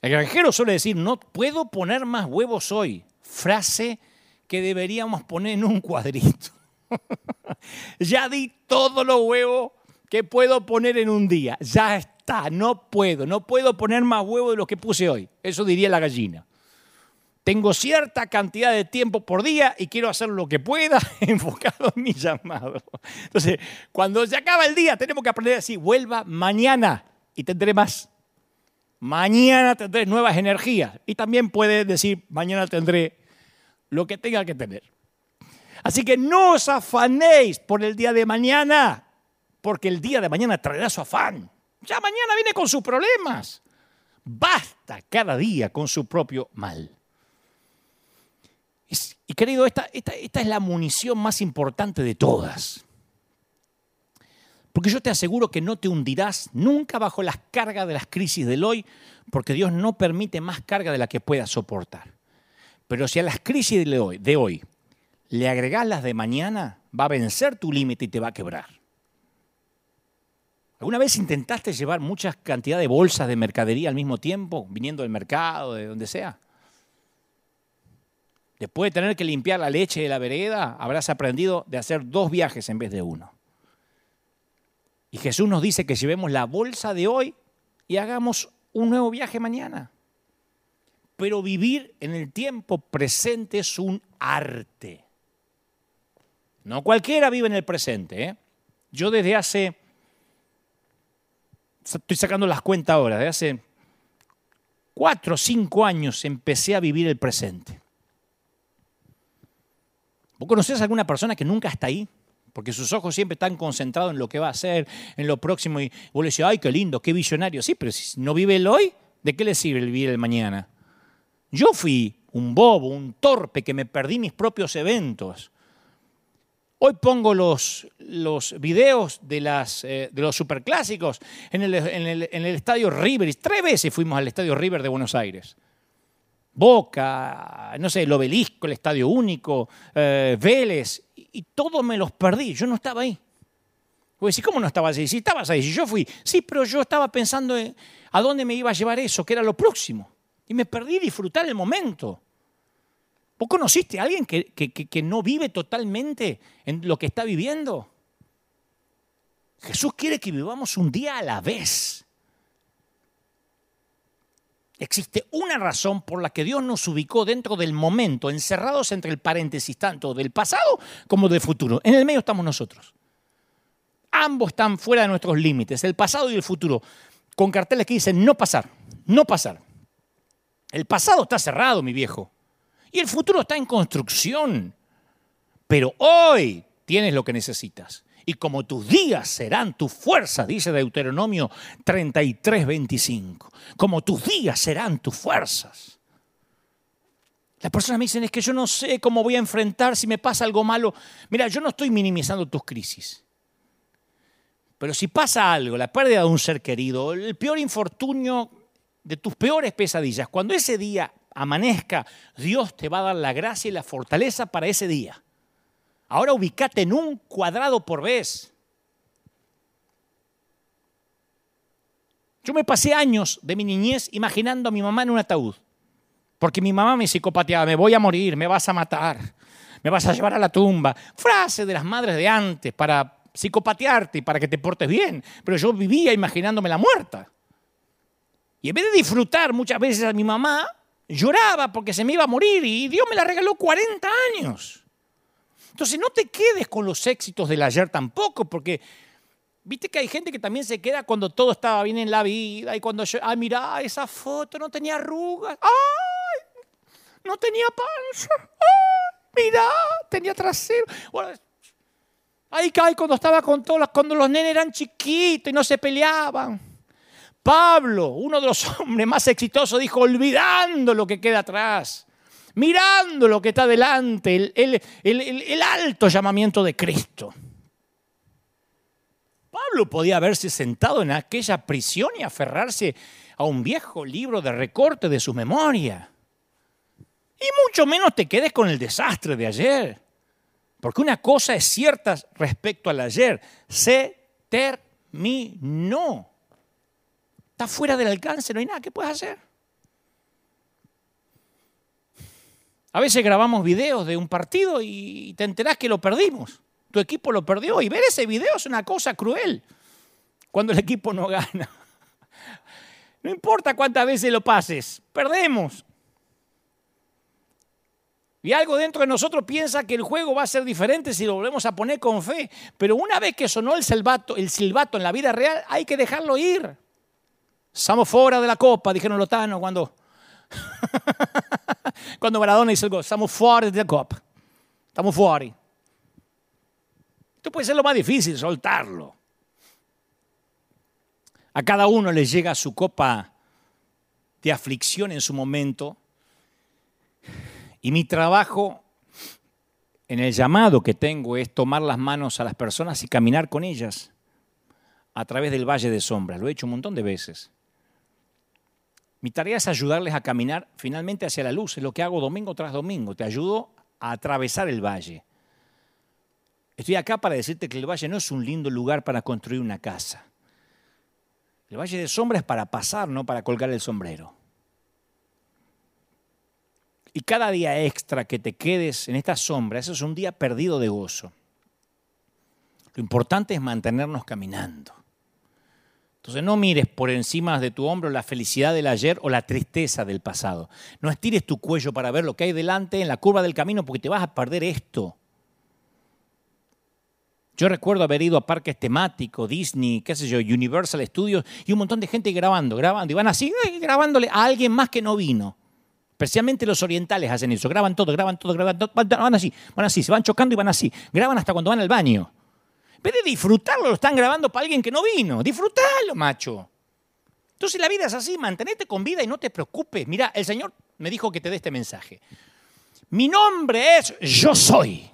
El granjero suele decir, no puedo poner más huevos hoy. Frase que deberíamos poner en un cuadrito. ya di todos los huevos que puedo poner en un día. Ya está, no puedo, no puedo poner más huevos de los que puse hoy. Eso diría la gallina. Tengo cierta cantidad de tiempo por día y quiero hacer lo que pueda enfocado en mi llamado. Entonces, cuando se acaba el día, tenemos que aprender a decir, vuelva mañana y tendré más. Mañana tendré nuevas energías. Y también puede decir, mañana tendré lo que tenga que tener. Así que no os afanéis por el día de mañana, porque el día de mañana traerá su afán. Ya mañana viene con sus problemas. Basta cada día con su propio mal. Y querido, esta, esta, esta es la munición más importante de todas. Porque yo te aseguro que no te hundirás nunca bajo las cargas de las crisis del hoy, porque Dios no permite más carga de la que puedas soportar. Pero si a las crisis de hoy, de hoy le agregás las de mañana, va a vencer tu límite y te va a quebrar. ¿Alguna vez intentaste llevar muchas cantidades de bolsas de mercadería al mismo tiempo, viniendo del mercado, de donde sea? Después de tener que limpiar la leche de la vereda, habrás aprendido de hacer dos viajes en vez de uno. Y Jesús nos dice que llevemos la bolsa de hoy y hagamos un nuevo viaje mañana. pero vivir en el tiempo presente es un arte. No cualquiera vive en el presente. ¿eh? Yo desde hace, estoy sacando las cuentas ahora, desde hace cuatro o cinco años empecé a vivir el presente. ¿Vos conocés a alguna persona que nunca está ahí? Porque sus ojos siempre están concentrados en lo que va a hacer, en lo próximo, y vos le decís, ay, qué lindo, qué visionario. Sí, pero si no vive el hoy, ¿de qué le sirve vivir el mañana? Yo fui un bobo, un torpe, que me perdí mis propios eventos. Hoy pongo los, los videos de, las, eh, de los superclásicos en el, en, el, en el estadio River. Tres veces fuimos al estadio River de Buenos Aires. Boca, no sé, el obelisco, el estadio único, eh, Vélez, y todos me los perdí. Yo no estaba ahí. Voy a ¿cómo no estabas ahí? Si estabas ahí, si yo fui. Sí, pero yo estaba pensando en a dónde me iba a llevar eso, que era lo próximo. Y me perdí disfrutar el momento. ¿Vos conociste a alguien que, que, no vive totalmente en lo que está viviendo? Jesús quiere que vivamos un día a la vez. Existe una razón por la que Dios nos ubicó dentro del momento, encerrados entre el paréntesis tanto del pasado como del futuro. En el medio estamos nosotros. Ambos están fuera de nuestros límites, el pasado y el futuro, con carteles que dicen no pasar, no pasar. El pasado está cerrado, mi viejo. Y el futuro está en construcción. Pero hoy tienes lo que necesitas. Y como tus días serán tu fuerza, dice Deuteronomio 33, 25. Como tus días serán tus fuerzas. Las personas me dicen, es que yo no sé cómo voy a enfrentar si me pasa algo malo. Mira, yo no estoy minimizando tus crisis. Pero si pasa algo, la pérdida de un ser querido, el peor infortunio de tus peores pesadillas, cuando ese día amanezca, Dios te va a dar la gracia y la fortaleza para ese día. Ahora ubicate en un cuadrado por vez. Yo me pasé años de mi niñez imaginando a mi mamá en un ataúd. Porque mi mamá me psicopateaba, me voy a morir, me vas a matar, me vas a llevar a la tumba. Frase de las madres de antes para psicopatearte y para que te portes bien. Pero yo vivía imaginándome la muerta. Y en vez de disfrutar muchas veces a mi mamá, lloraba porque se me iba a morir y Dios me la regaló 40 años. Entonces no te quedes con los éxitos del ayer tampoco, porque viste que hay gente que también se queda cuando todo estaba bien en la vida y cuando yo, ay, mira, esa foto no tenía arrugas, ay, no tenía panza, ay, mira, tenía trasero. ay, cuando estaba con todos, cuando los nenes eran chiquitos y no se peleaban. Pablo, uno de los hombres más exitosos, dijo, olvidando lo que queda atrás, mirando lo que está delante, el, alto llamamiento de Cristo. Pablo podía haberse sentado en aquella prisión y aferrarse a un viejo libro de recorte de su memoria. Y mucho menos te quedes con el desastre de ayer. Porque una cosa es cierta respecto al ayer, se terminó fuera del alcance, no hay nada que puedas hacer. A veces grabamos videos de un partido y te enterás que lo perdimos. Tu equipo lo perdió y ver ese video es una cosa cruel cuando el equipo no gana. No importa cuántas veces lo pases, perdemos. Y algo dentro de nosotros piensa que el juego va a ser diferente si lo volvemos a poner con fe. Pero una vez que sonó el silbato, en la vida real, hay que dejarlo ir. Estamos fuera de la copa, dijeron los tanos cuando, cuando Maradona hizo el gol. Estamos fuera de la copa. Estamos fuera. Esto puede ser lo más difícil, soltarlo. A cada uno le llega su copa de aflicción en su momento. Y mi trabajo en el llamado que tengo es tomar las manos a las personas y caminar con ellas a través del valle de sombras. Lo he hecho un montón de veces. Mi tarea es ayudarles a caminar finalmente hacia la luz. Es lo que hago domingo tras domingo. Te ayudo a atravesar el valle. Estoy acá para decirte que el valle no es un lindo lugar para construir una casa. El valle de sombra es para pasar, no para colgar el sombrero. Y cada día extra que te quedes en esta sombra, eso es un día perdido de gozo. Lo importante es mantenernos caminando. Entonces no mires por encima de tu hombro la felicidad del ayer o la tristeza del pasado. No estires tu cuello para ver lo que hay delante en la curva del camino porque te vas a perder esto. Yo recuerdo haber ido a parques temáticos, Disney, qué sé yo, Universal Studios y un montón de gente grabando, grabando. Y van así, grabándole a alguien más que no vino. Especialmente los orientales hacen eso, graban todo, graban todo, graban todo, van así, van así, se van chocando y van así. Graban hasta cuando van al baño. Vez de disfrutarlo, lo están grabando para alguien que no vino. Disfrutalo, macho. Entonces la vida es así, mantenete con vida y no te preocupes. Mira, el Señor me dijo que te dé este mensaje. Mi nombre es Yo Soy.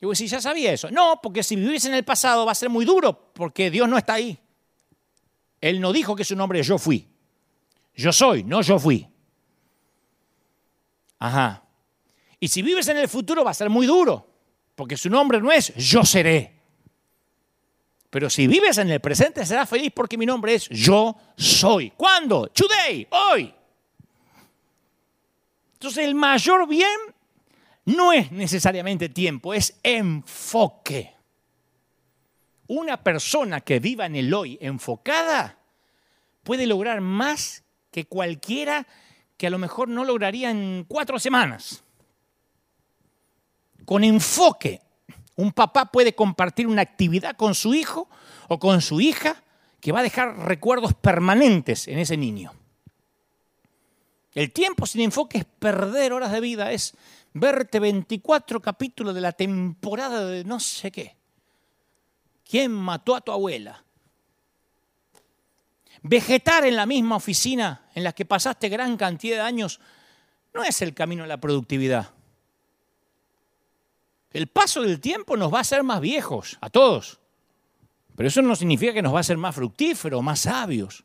Y vos ya sabía eso. No, porque si vivís en el pasado va a ser muy duro, porque Dios no está ahí. Él no dijo que su nombre es Yo Fui. Yo soy, no yo fui. Ajá. Y si vives en el futuro va a ser muy duro, porque su nombre no es yo seré. Pero si vives en el presente serás feliz porque mi nombre es yo soy. ¿Cuándo? Today, hoy. Entonces el mayor bien no es necesariamente tiempo, es enfoque. Una persona que viva en el hoy enfocada puede lograr más que cualquiera que a lo mejor no lograría en cuatro semanas. Con enfoque, un papá puede compartir una actividad con su hijo o con su hija que va a dejar recuerdos permanentes en ese niño. El tiempo sin enfoque es perder horas de vida, es verte 24 capítulos de la temporada de no sé qué. ¿Quién mató a tu abuela? Vegetar en la misma oficina en la que pasaste gran cantidad de años no es el camino a la productividad. El paso del tiempo nos va a hacer más viejos, a todos. Pero eso no significa que nos va a hacer más fructíferos, más sabios.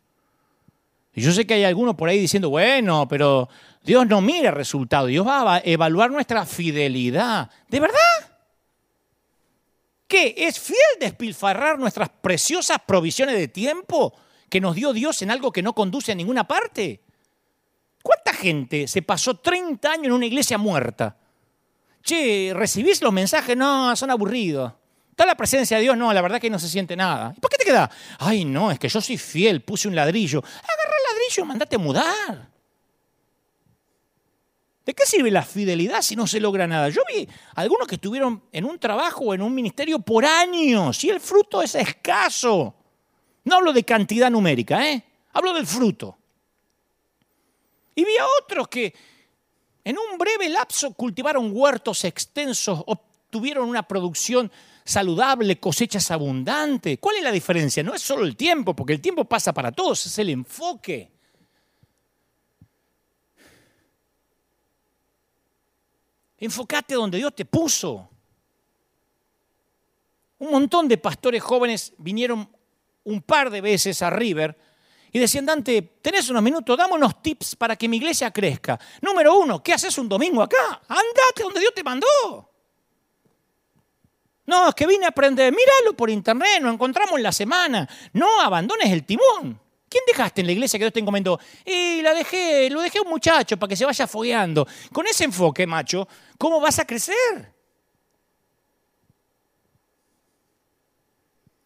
Y yo sé que hay algunos por ahí diciendo, bueno, pero Dios no mira resultados, Dios va a evaluar nuestra fidelidad. ¿De verdad? ¿Qué? ¿Es fiel despilfarrar nuestras preciosas provisiones de tiempo que nos dio Dios en algo que no conduce a ninguna parte? ¿Cuánta gente se pasó 30 años en una iglesia muerta? Che, ¿recibís los mensajes? No, son aburridos. Está la presencia de Dios, no, la verdad que no se siente nada. ¿Y por qué te queda? Ay, no, es que yo soy fiel, puse un ladrillo. Agarra el ladrillo y mandate a mudar. ¿De qué sirve la fidelidad si no se logra nada? Yo vi algunos que estuvieron en un trabajo o en un ministerio por años y el fruto es escaso. No hablo de cantidad numérica, ¿eh? hablo del fruto. Y vi a otros que en un breve lapso cultivaron huertos extensos, obtuvieron una producción saludable, cosechas abundantes. ¿Cuál es la diferencia? No es solo el tiempo, porque el tiempo pasa para todos, es el enfoque. Enfócate donde Dios te puso. Un montón de pastores jóvenes vinieron un par de veces a River y decían, Dante, tenés unos minutos, dame unos tips para que mi iglesia crezca. Número uno, ¿qué haces un domingo acá? Andate donde Dios te mandó. No, es que vine a aprender, míralo por internet, nos encontramos en la semana. No abandones el timón. ¿Quién dejaste en la iglesia que Dios te encomendó? Y la dejé, lo dejé a un muchacho para que se vaya fogueando. Con ese enfoque, macho, ¿cómo vas a crecer?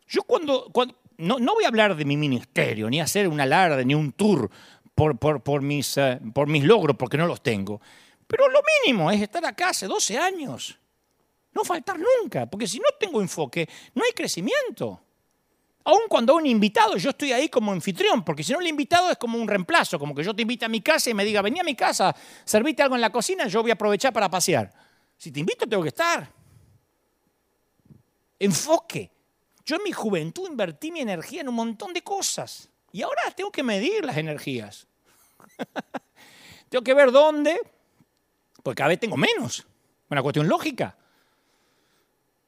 Yo cuando, cuando, no, voy a hablar de mi ministerio, ni hacer un alarde, ni un tour por, mis, eh, mis logros, porque no los tengo. Pero lo mínimo es estar acá hace 12 años. No faltar nunca, porque si no tengo enfoque, no hay crecimiento. Aun cuando un invitado, yo estoy ahí como anfitrión, porque si no el invitado es como un reemplazo, como que yo te invito a mi casa y me diga, vení a mi casa, servite algo en la cocina, yo voy a aprovechar para pasear. Si te invito, tengo que estar. Enfoque. Yo en mi juventud invertí mi energía en un montón de cosas y ahora tengo que medir las energías. tengo que ver dónde, porque cada vez tengo menos. Una cuestión lógica.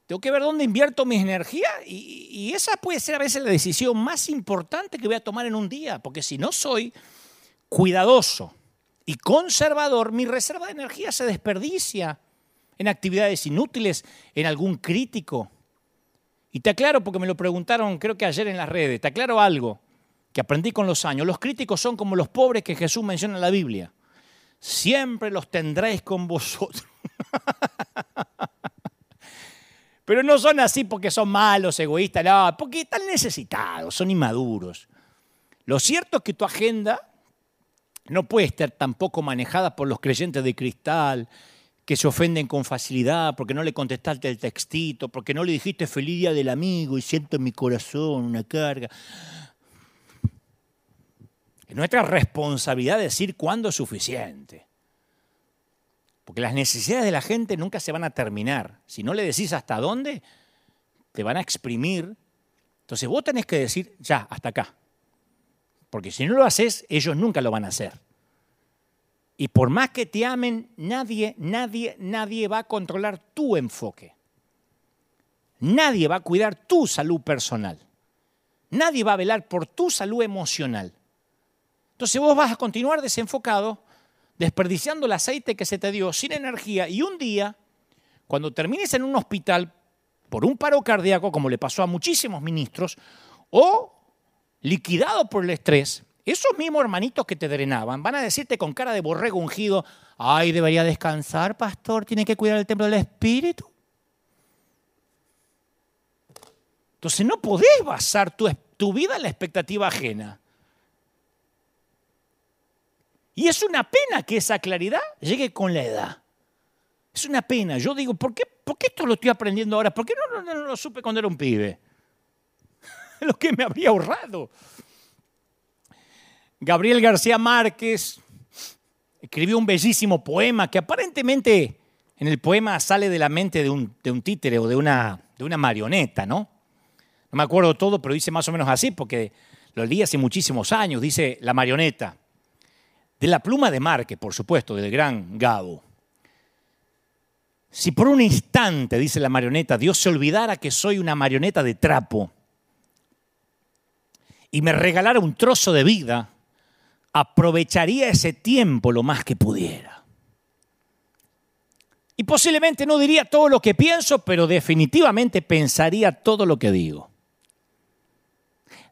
Tengo que ver dónde invierto mis energías y, y, esa puede ser a veces la decisión más importante que voy a tomar en un día, porque si no soy cuidadoso y conservador, mi reserva de energía se desperdicia en actividades inútiles, en algún crítico, y te aclaro porque me lo preguntaron creo que ayer en las redes, te aclaro algo que aprendí con los años. Los críticos son como los pobres que Jesús menciona en la Biblia. Siempre los tendréis con vosotros. Pero no son así porque son malos, egoístas, no, porque están necesitados, son inmaduros. Lo cierto es que tu agenda no puede estar tampoco manejada por los creyentes de cristal, que se ofenden con facilidad porque no le contestaste el textito, porque no le dijiste feliz día del amigo y siento en mi corazón una carga. Es nuestra responsabilidad decir cuándo es suficiente. Porque las necesidades de la gente nunca se van a terminar. Si no le decís hasta dónde, te van a exprimir. Entonces vos tenés que decir, ya, hasta acá. Porque si no lo haces, ellos nunca lo van a hacer. Y por más que te amen, nadie, nadie, nadie va a controlar tu enfoque. Nadie va a cuidar tu salud personal. Nadie va a velar por tu salud emocional. Entonces vos vas a continuar desenfocado desperdiciando el aceite que se te dio sin energía y un día, cuando termines en un hospital por un paro cardíaco, como le pasó a muchísimos ministros, o liquidado por el estrés, esos mismos hermanitos que te drenaban van a decirte con cara de borrego ungido, ay, debería descansar, pastor, tiene que cuidar el templo del Espíritu. Entonces no podés basar tu, tu vida en la expectativa ajena. Y es una pena que esa claridad llegue con la edad. Es una pena. Yo digo, ¿por qué, por qué esto lo estoy aprendiendo ahora? ¿Por qué no, no, lo supe cuando era un pibe? lo que me habría ahorrado. Gabriel García Márquez escribió un bellísimo poema que aparentemente en el poema sale de la mente de un, títere o de una, de una marioneta, ¿no? No me acuerdo todo, pero dice más o menos así porque lo leí hace muchísimos años. Dice la marioneta de la pluma de Márquez, por supuesto, del gran Gabo. Si por un instante, dice la marioneta, Dios se olvidara que soy una marioneta de trapo y me regalara un trozo de vida, aprovecharía ese tiempo lo más que pudiera. Y posiblemente no diría todo lo que pienso, pero definitivamente pensaría todo lo que digo.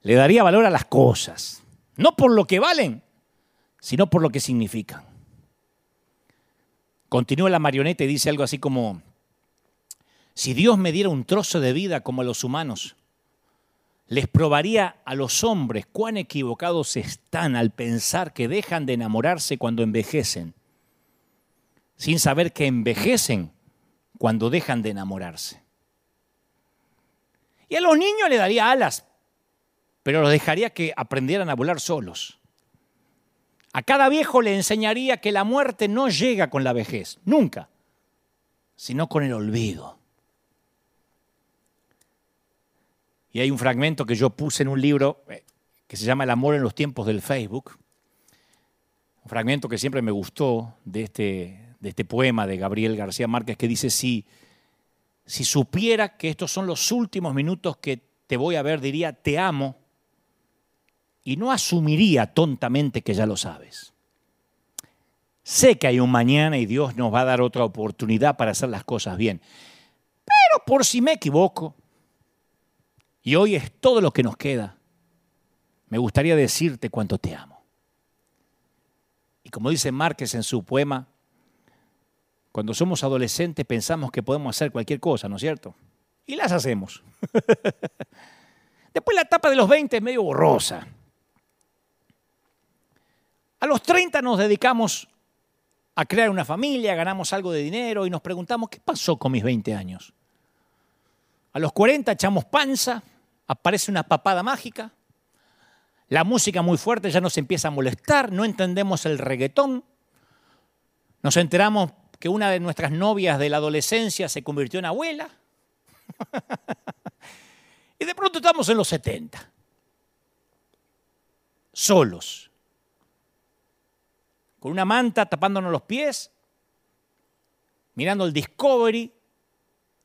Le daría valor a las cosas, no por lo que valen, sino por lo que significan. Continúa la marioneta y dice algo así como, si Dios me diera un trozo de vida como a los humanos, les probaría a los hombres cuán equivocados están al pensar que dejan de enamorarse cuando envejecen, sin saber que envejecen cuando dejan de enamorarse. Y a los niños le daría alas, pero los dejaría que aprendieran a volar solos. A cada viejo le enseñaría que la muerte no llega con la vejez, nunca, sino con el olvido. Y hay un fragmento que yo puse en un libro eh, que se llama El amor en los tiempos del Facebook, un fragmento que siempre me gustó de este, de este poema de Gabriel García Márquez que dice, si, si supiera que estos son los últimos minutos que te voy a ver, diría, te amo y no asumiría tontamente que ya lo sabes. Sé que hay un mañana y Dios nos va a dar otra oportunidad para hacer las cosas bien. Pero por si me equivoco, y hoy es todo lo que nos queda, me gustaría decirte cuánto te amo. Y como dice Márquez en su poema, cuando somos adolescentes pensamos que podemos hacer cualquier cosa, ¿no es cierto? Y las hacemos. Después la etapa de los 20 es medio borrosa. A los 30 nos dedicamos a crear una familia, ganamos algo de dinero y nos preguntamos, ¿qué pasó con mis 20 años? A los 40 echamos panza, aparece una papada mágica, la música muy fuerte ya nos empieza a molestar, no entendemos el reggaetón, nos enteramos que una de nuestras novias de la adolescencia se convirtió en abuela, y de pronto estamos en los 70, solos con una manta tapándonos los pies, mirando el Discovery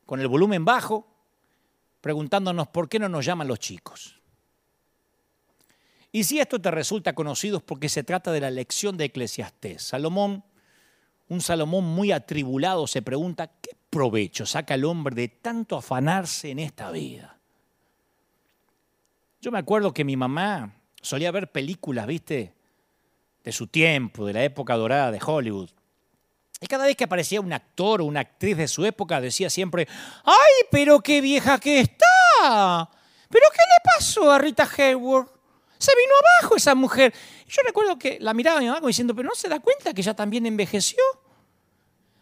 con el volumen bajo, preguntándonos por qué no nos llaman los chicos. Y si esto te resulta conocido es porque se trata de la lección de Eclesiastés. Salomón, un Salomón muy atribulado, se pregunta, ¿qué provecho saca el hombre de tanto afanarse en esta vida? Yo me acuerdo que mi mamá solía ver películas, ¿viste? de su tiempo, de la época dorada de Hollywood. Y cada vez que aparecía un actor o una actriz de su época decía siempre, ¡ay, pero qué vieja que está! ¿Pero qué le pasó a Rita Hayworth? Se vino abajo esa mujer. Yo recuerdo que la miraba mi mamá diciendo, pero no se da cuenta que ella también envejeció.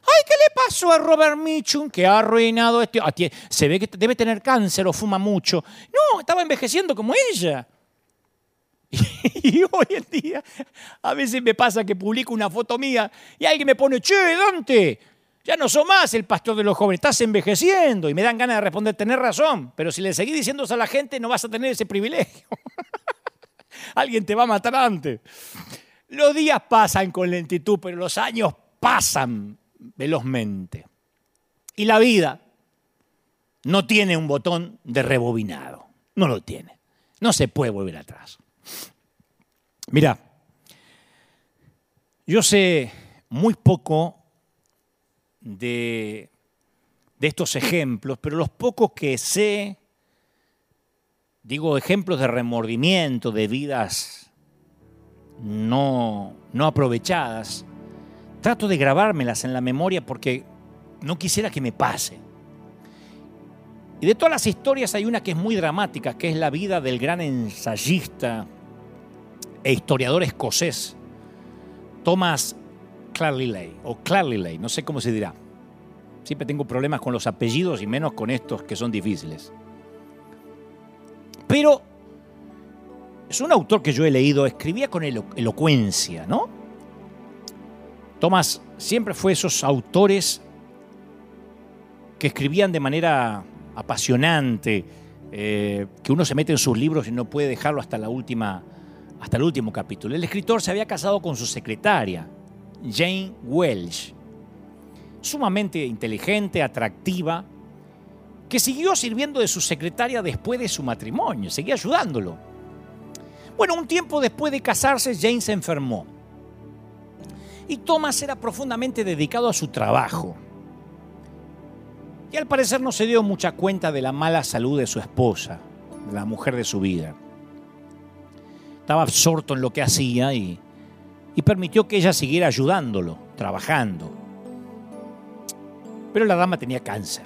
¡Ay, qué le pasó a Robert Mitchum que ha arruinado este... Se ve que debe tener cáncer o fuma mucho. No, estaba envejeciendo como ella. Y hoy en día, a veces me pasa que publico una foto mía y alguien me pone, che, Dante, ya no sos más el pastor de los jóvenes, estás envejeciendo. Y me dan ganas de responder, tenés razón, pero si le seguís diciendo a la gente, no vas a tener ese privilegio. alguien te va a matar antes. Los días pasan con lentitud, pero los años pasan velozmente. Y la vida no tiene un botón de rebobinado. No lo tiene. No se puede volver atrás. Mira, yo sé muy poco de, de, estos ejemplos, pero los pocos que sé, digo ejemplos de remordimiento, de vidas no, no aprovechadas, trato de grabármelas en la memoria porque no quisiera que me pase. Y de todas las historias hay una que es muy dramática, que es la vida del gran ensayista e historiador escocés Thomas Clarley, o Clarley, no sé cómo se dirá. Siempre tengo problemas con los apellidos y menos con estos que son difíciles. Pero es un autor que yo he leído, escribía con elocuencia, ¿no? Thomas siempre fue esos autores que escribían de manera apasionante, eh, que uno se mete en sus libros y no puede dejarlo hasta la última hasta el último capítulo. El escritor se había casado con su secretaria, Jane Welsh, sumamente inteligente, atractiva, que siguió sirviendo de su secretaria después de su matrimonio, seguía ayudándolo. Bueno, un tiempo después de casarse, Jane se enfermó. Y Thomas era profundamente dedicado a su trabajo. Y al parecer no se dio mucha cuenta de la mala salud de su esposa, de la mujer de su vida estaba absorto en lo que hacía y, permitió que ella siguiera ayudándolo, trabajando. Pero la dama tenía cáncer.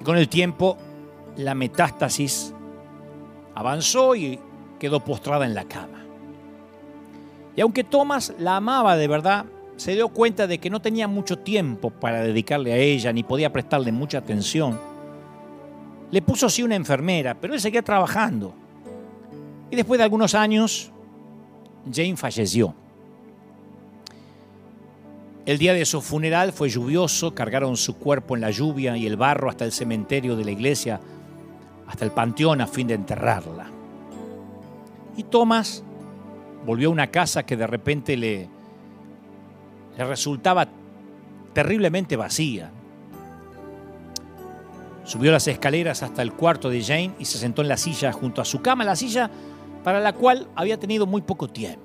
Y con el tiempo la metástasis avanzó y quedó postrada en la cama. Y aunque Thomas la amaba de verdad, se dio cuenta de que no tenía mucho tiempo para dedicarle a ella, ni podía prestarle mucha atención. Le puso sí una enfermera, pero él seguía trabajando. Y después de algunos años, Jane falleció. El día de su funeral fue lluvioso, cargaron su cuerpo en la lluvia y el barro hasta el cementerio de la iglesia, hasta el panteón a fin de enterrarla. Y Thomas volvió a una casa que de repente le, resultaba terriblemente vacía. Subió las escaleras hasta el cuarto de Jane y se sentó en la silla junto a su cama. La silla para la cual había tenido muy poco tiempo.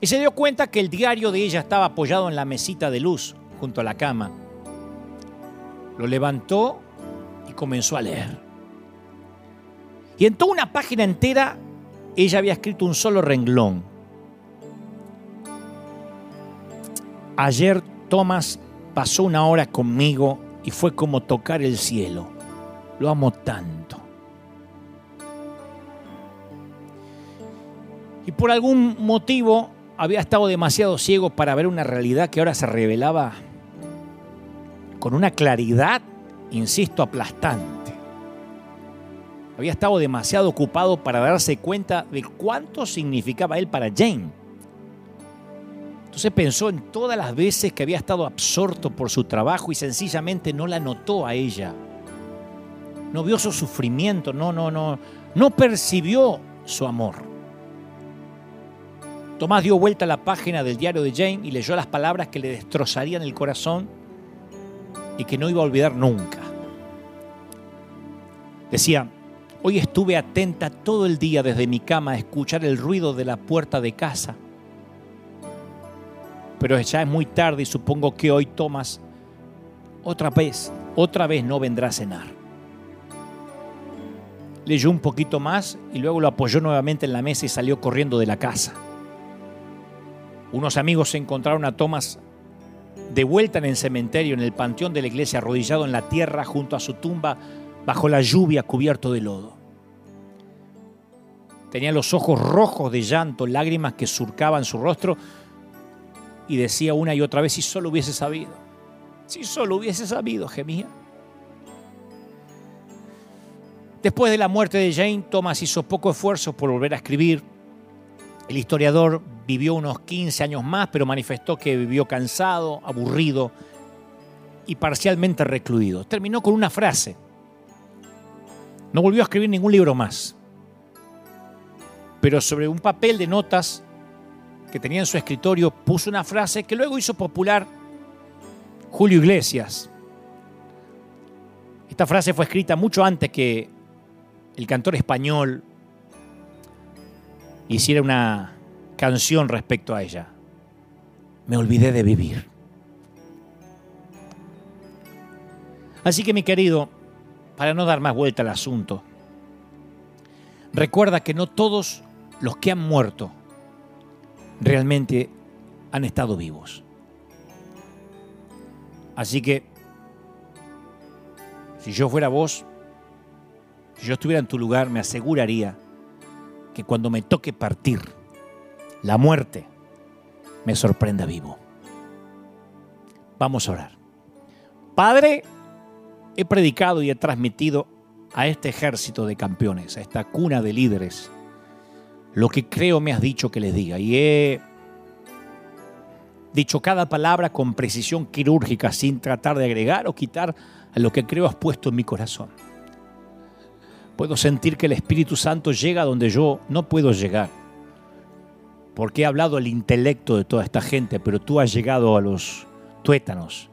Y se dio cuenta que el diario de ella estaba apoyado en la mesita de luz junto a la cama. Lo levantó y comenzó a leer. Y en toda una página entera ella había escrito un solo renglón. Ayer Tomás pasó una hora conmigo y fue como tocar el cielo. Lo amo tanto. y por algún motivo había estado demasiado ciego para ver una realidad que ahora se revelaba con una claridad, insisto, aplastante. Había estado demasiado ocupado para darse cuenta de cuánto significaba él para Jane. Entonces pensó en todas las veces que había estado absorto por su trabajo y sencillamente no la notó a ella. No vio su sufrimiento, no, no, no, no percibió su amor. Tomás dio vuelta a la página del diario de Jane y leyó las palabras que le destrozarían el corazón y que no iba a olvidar nunca. Decía, hoy estuve atenta todo el día desde mi cama a escuchar el ruido de la puerta de casa. Pero ya es muy tarde y supongo que hoy Tomás otra vez, otra vez no vendrá a cenar. Leyó un poquito más y luego lo apoyó nuevamente en la mesa y salió corriendo de la casa. Unos amigos encontraron a Thomas de vuelta en el cementerio, en el panteón de la iglesia, arrodillado en la tierra junto a su tumba, bajo la lluvia, cubierto de lodo. Tenía los ojos rojos de llanto, lágrimas que surcaban su rostro y decía una y otra vez, si solo hubiese sabido, si solo hubiese sabido, gemía. Después de la muerte de Jane, Thomas hizo poco esfuerzo por volver a escribir. El historiador vivió unos 15 años más, pero manifestó que vivió cansado, aburrido y parcialmente recluido. Terminó con una frase. No volvió a escribir ningún libro más. Pero sobre un papel de notas que tenía en su escritorio puso una frase que luego hizo popular Julio Iglesias. Esta frase fue escrita mucho antes que el cantor español hiciera una canción respecto a ella. Me olvidé de vivir. Así que mi querido, para no dar más vuelta al asunto, recuerda que no todos los que han muerto realmente han estado vivos. Así que, si yo fuera vos, si yo estuviera en tu lugar, me aseguraría que cuando me toque partir, la muerte me sorprenda vivo. Vamos a orar. Padre, he predicado y he transmitido a este ejército de campeones, a esta cuna de líderes, lo que creo me has dicho que les diga. Y he dicho cada palabra con precisión quirúrgica, sin tratar de agregar o quitar a lo que creo has puesto en mi corazón. Puedo sentir que el Espíritu Santo llega donde yo no puedo llegar. Porque he hablado al intelecto de toda esta gente, pero tú has llegado a los tuétanos,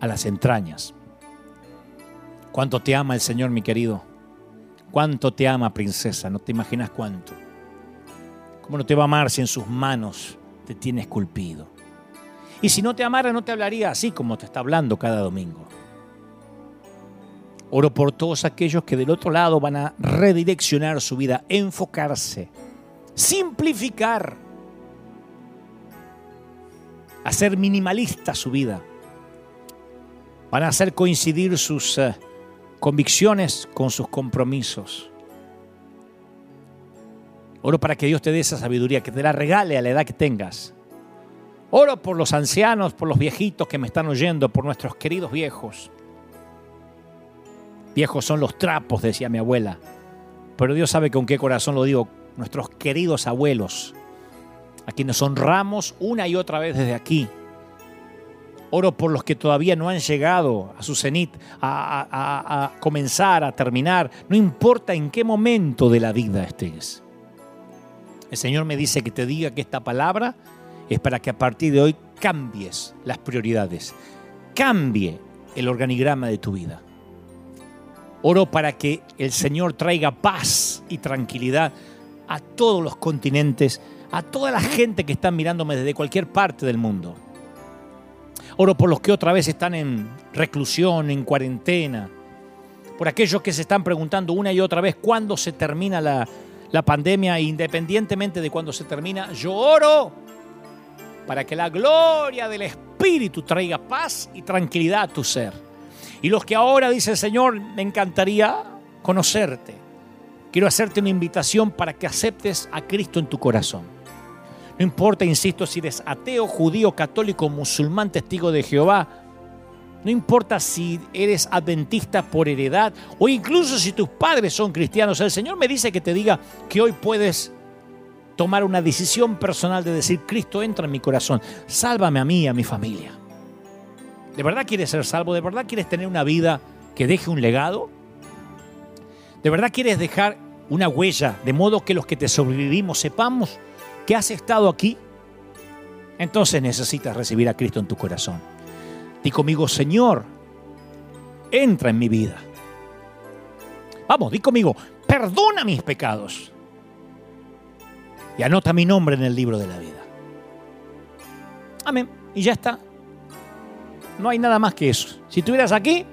a las entrañas. ¿Cuánto te ama el Señor, mi querido? ¿Cuánto te ama, princesa? No te imaginas cuánto. ¿Cómo no te va a amar si en sus manos te tiene esculpido? Y si no te amara, no te hablaría así como te está hablando cada domingo. Oro por todos aquellos que del otro lado van a redireccionar su vida, enfocarse, simplificar, hacer minimalista su vida. Van a hacer coincidir sus eh, convicciones con sus compromisos. Oro para que Dios te dé esa sabiduría, que te la regale a la edad que tengas. Oro por los ancianos, por los viejitos que me están oyendo, por nuestros queridos viejos. Viejos son los trapos, decía mi abuela. Pero Dios sabe con qué corazón lo digo. Nuestros queridos abuelos, a quienes honramos una y otra vez desde aquí. Oro por los que todavía no han llegado a su cenit, a, a, comenzar, a terminar. No importa en qué momento de la vida estés. El Señor me dice que te diga que esta palabra es para que a partir de hoy cambies las prioridades, cambie el organigrama de tu vida. Oro para que el Señor traiga paz y tranquilidad a todos los continentes, a toda la gente que está mirándome desde cualquier parte del mundo. Oro por los que otra vez están en reclusión, en cuarentena, por aquellos que se están preguntando una y otra vez cuándo se termina la, la pandemia, independientemente de cuándo se termina. Yo oro para que la gloria del Espíritu traiga paz y tranquilidad a tu ser y los que ahora dicen, Señor, me encantaría conocerte. Quiero hacerte una invitación para que aceptes a Cristo en tu corazón. No importa, insisto, si eres ateo, judío, católico, musulmán, testigo de Jehová. No importa si eres adventista por heredad o incluso si tus padres son cristianos. El Señor me dice que te diga que hoy puedes tomar una decisión personal de decir, Cristo entra en mi corazón, sálvame a mí y a mi familia. ¿De verdad quieres ser salvo? ¿De verdad quieres tener una vida que deje un legado? ¿De verdad quieres dejar una huella de modo que los que te sobrevivimos sepamos que has estado aquí? Entonces necesitas recibir a Cristo en tu corazón. Di conmigo, Señor, entra en mi vida. Vamos, di conmigo, perdona mis pecados. Y anota mi nombre en el libro de la vida. Amén. Y ya está. No hay nada más que eso. Si estuvieras aquí,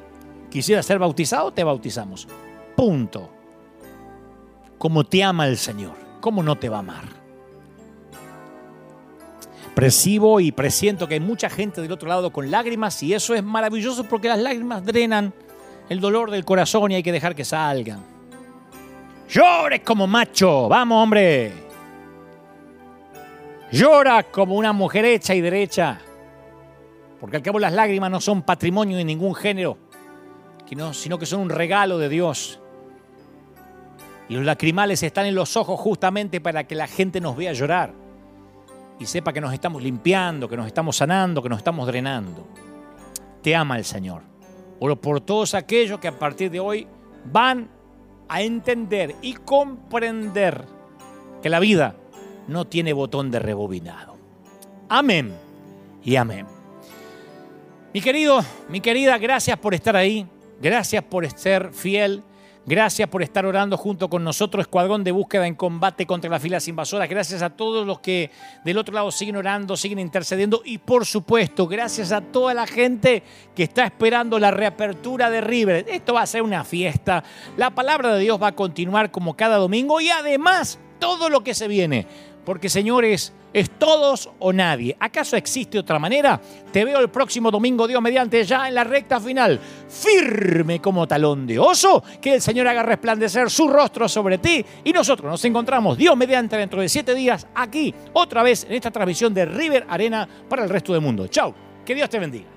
quisieras ser bautizado, te bautizamos. Punto. Como te ama el Señor, ¿cómo no te va a amar? Y presiento que hay mucha gente del otro lado con lágrimas y eso es maravilloso porque las lágrimas drenan el dolor del corazón y hay que dejar que salgan. Llores como macho, vamos hombre. Llora como una mujer hecha y derecha. Porque al cabo las lágrimas no son patrimonio de ningún género, sino que son un regalo de Dios. Y los lacrimales están en los ojos justamente para que la gente nos vea llorar y sepa que nos estamos limpiando, que nos estamos sanando, que nos estamos drenando. Te ama el Señor. Oro por todos aquellos que a partir de hoy van a entender y comprender que la vida no tiene botón de rebobinado. Amén y amén. Mi querido, mi querida, gracias por estar ahí. Gracias por ser fiel. Gracias por estar orando junto con nosotros, Escuadrón de Búsqueda en Combate contra las filas invasoras. Gracias a todos los que del otro lado siguen orando, siguen intercediendo. Y por supuesto, gracias a toda la gente que está esperando la reapertura de River. Esto va a ser una fiesta. La palabra de Dios va a continuar como cada domingo y además todo lo que se viene. Porque señores, es todos o nadie. ¿Acaso existe otra manera? Te veo el próximo domingo, Dios mediante, ya en la recta final, firme como talón de oso, que el Señor haga resplandecer su rostro sobre ti y nosotros nos encontramos, Dios mediante, dentro de siete días, aquí, otra vez en esta transmisión de River Arena para el resto del mundo. Chao, que Dios te bendiga.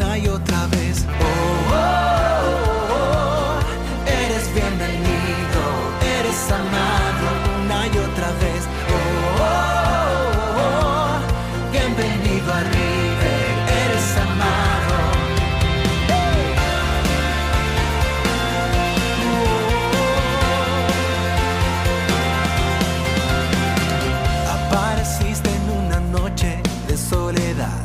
una y otra vez. Oh, oh, oh, eres bienvenido, eres amado una y otra vez. Oh, oh, bienvenido a River, eres amado. Apareciste en una noche de soledad,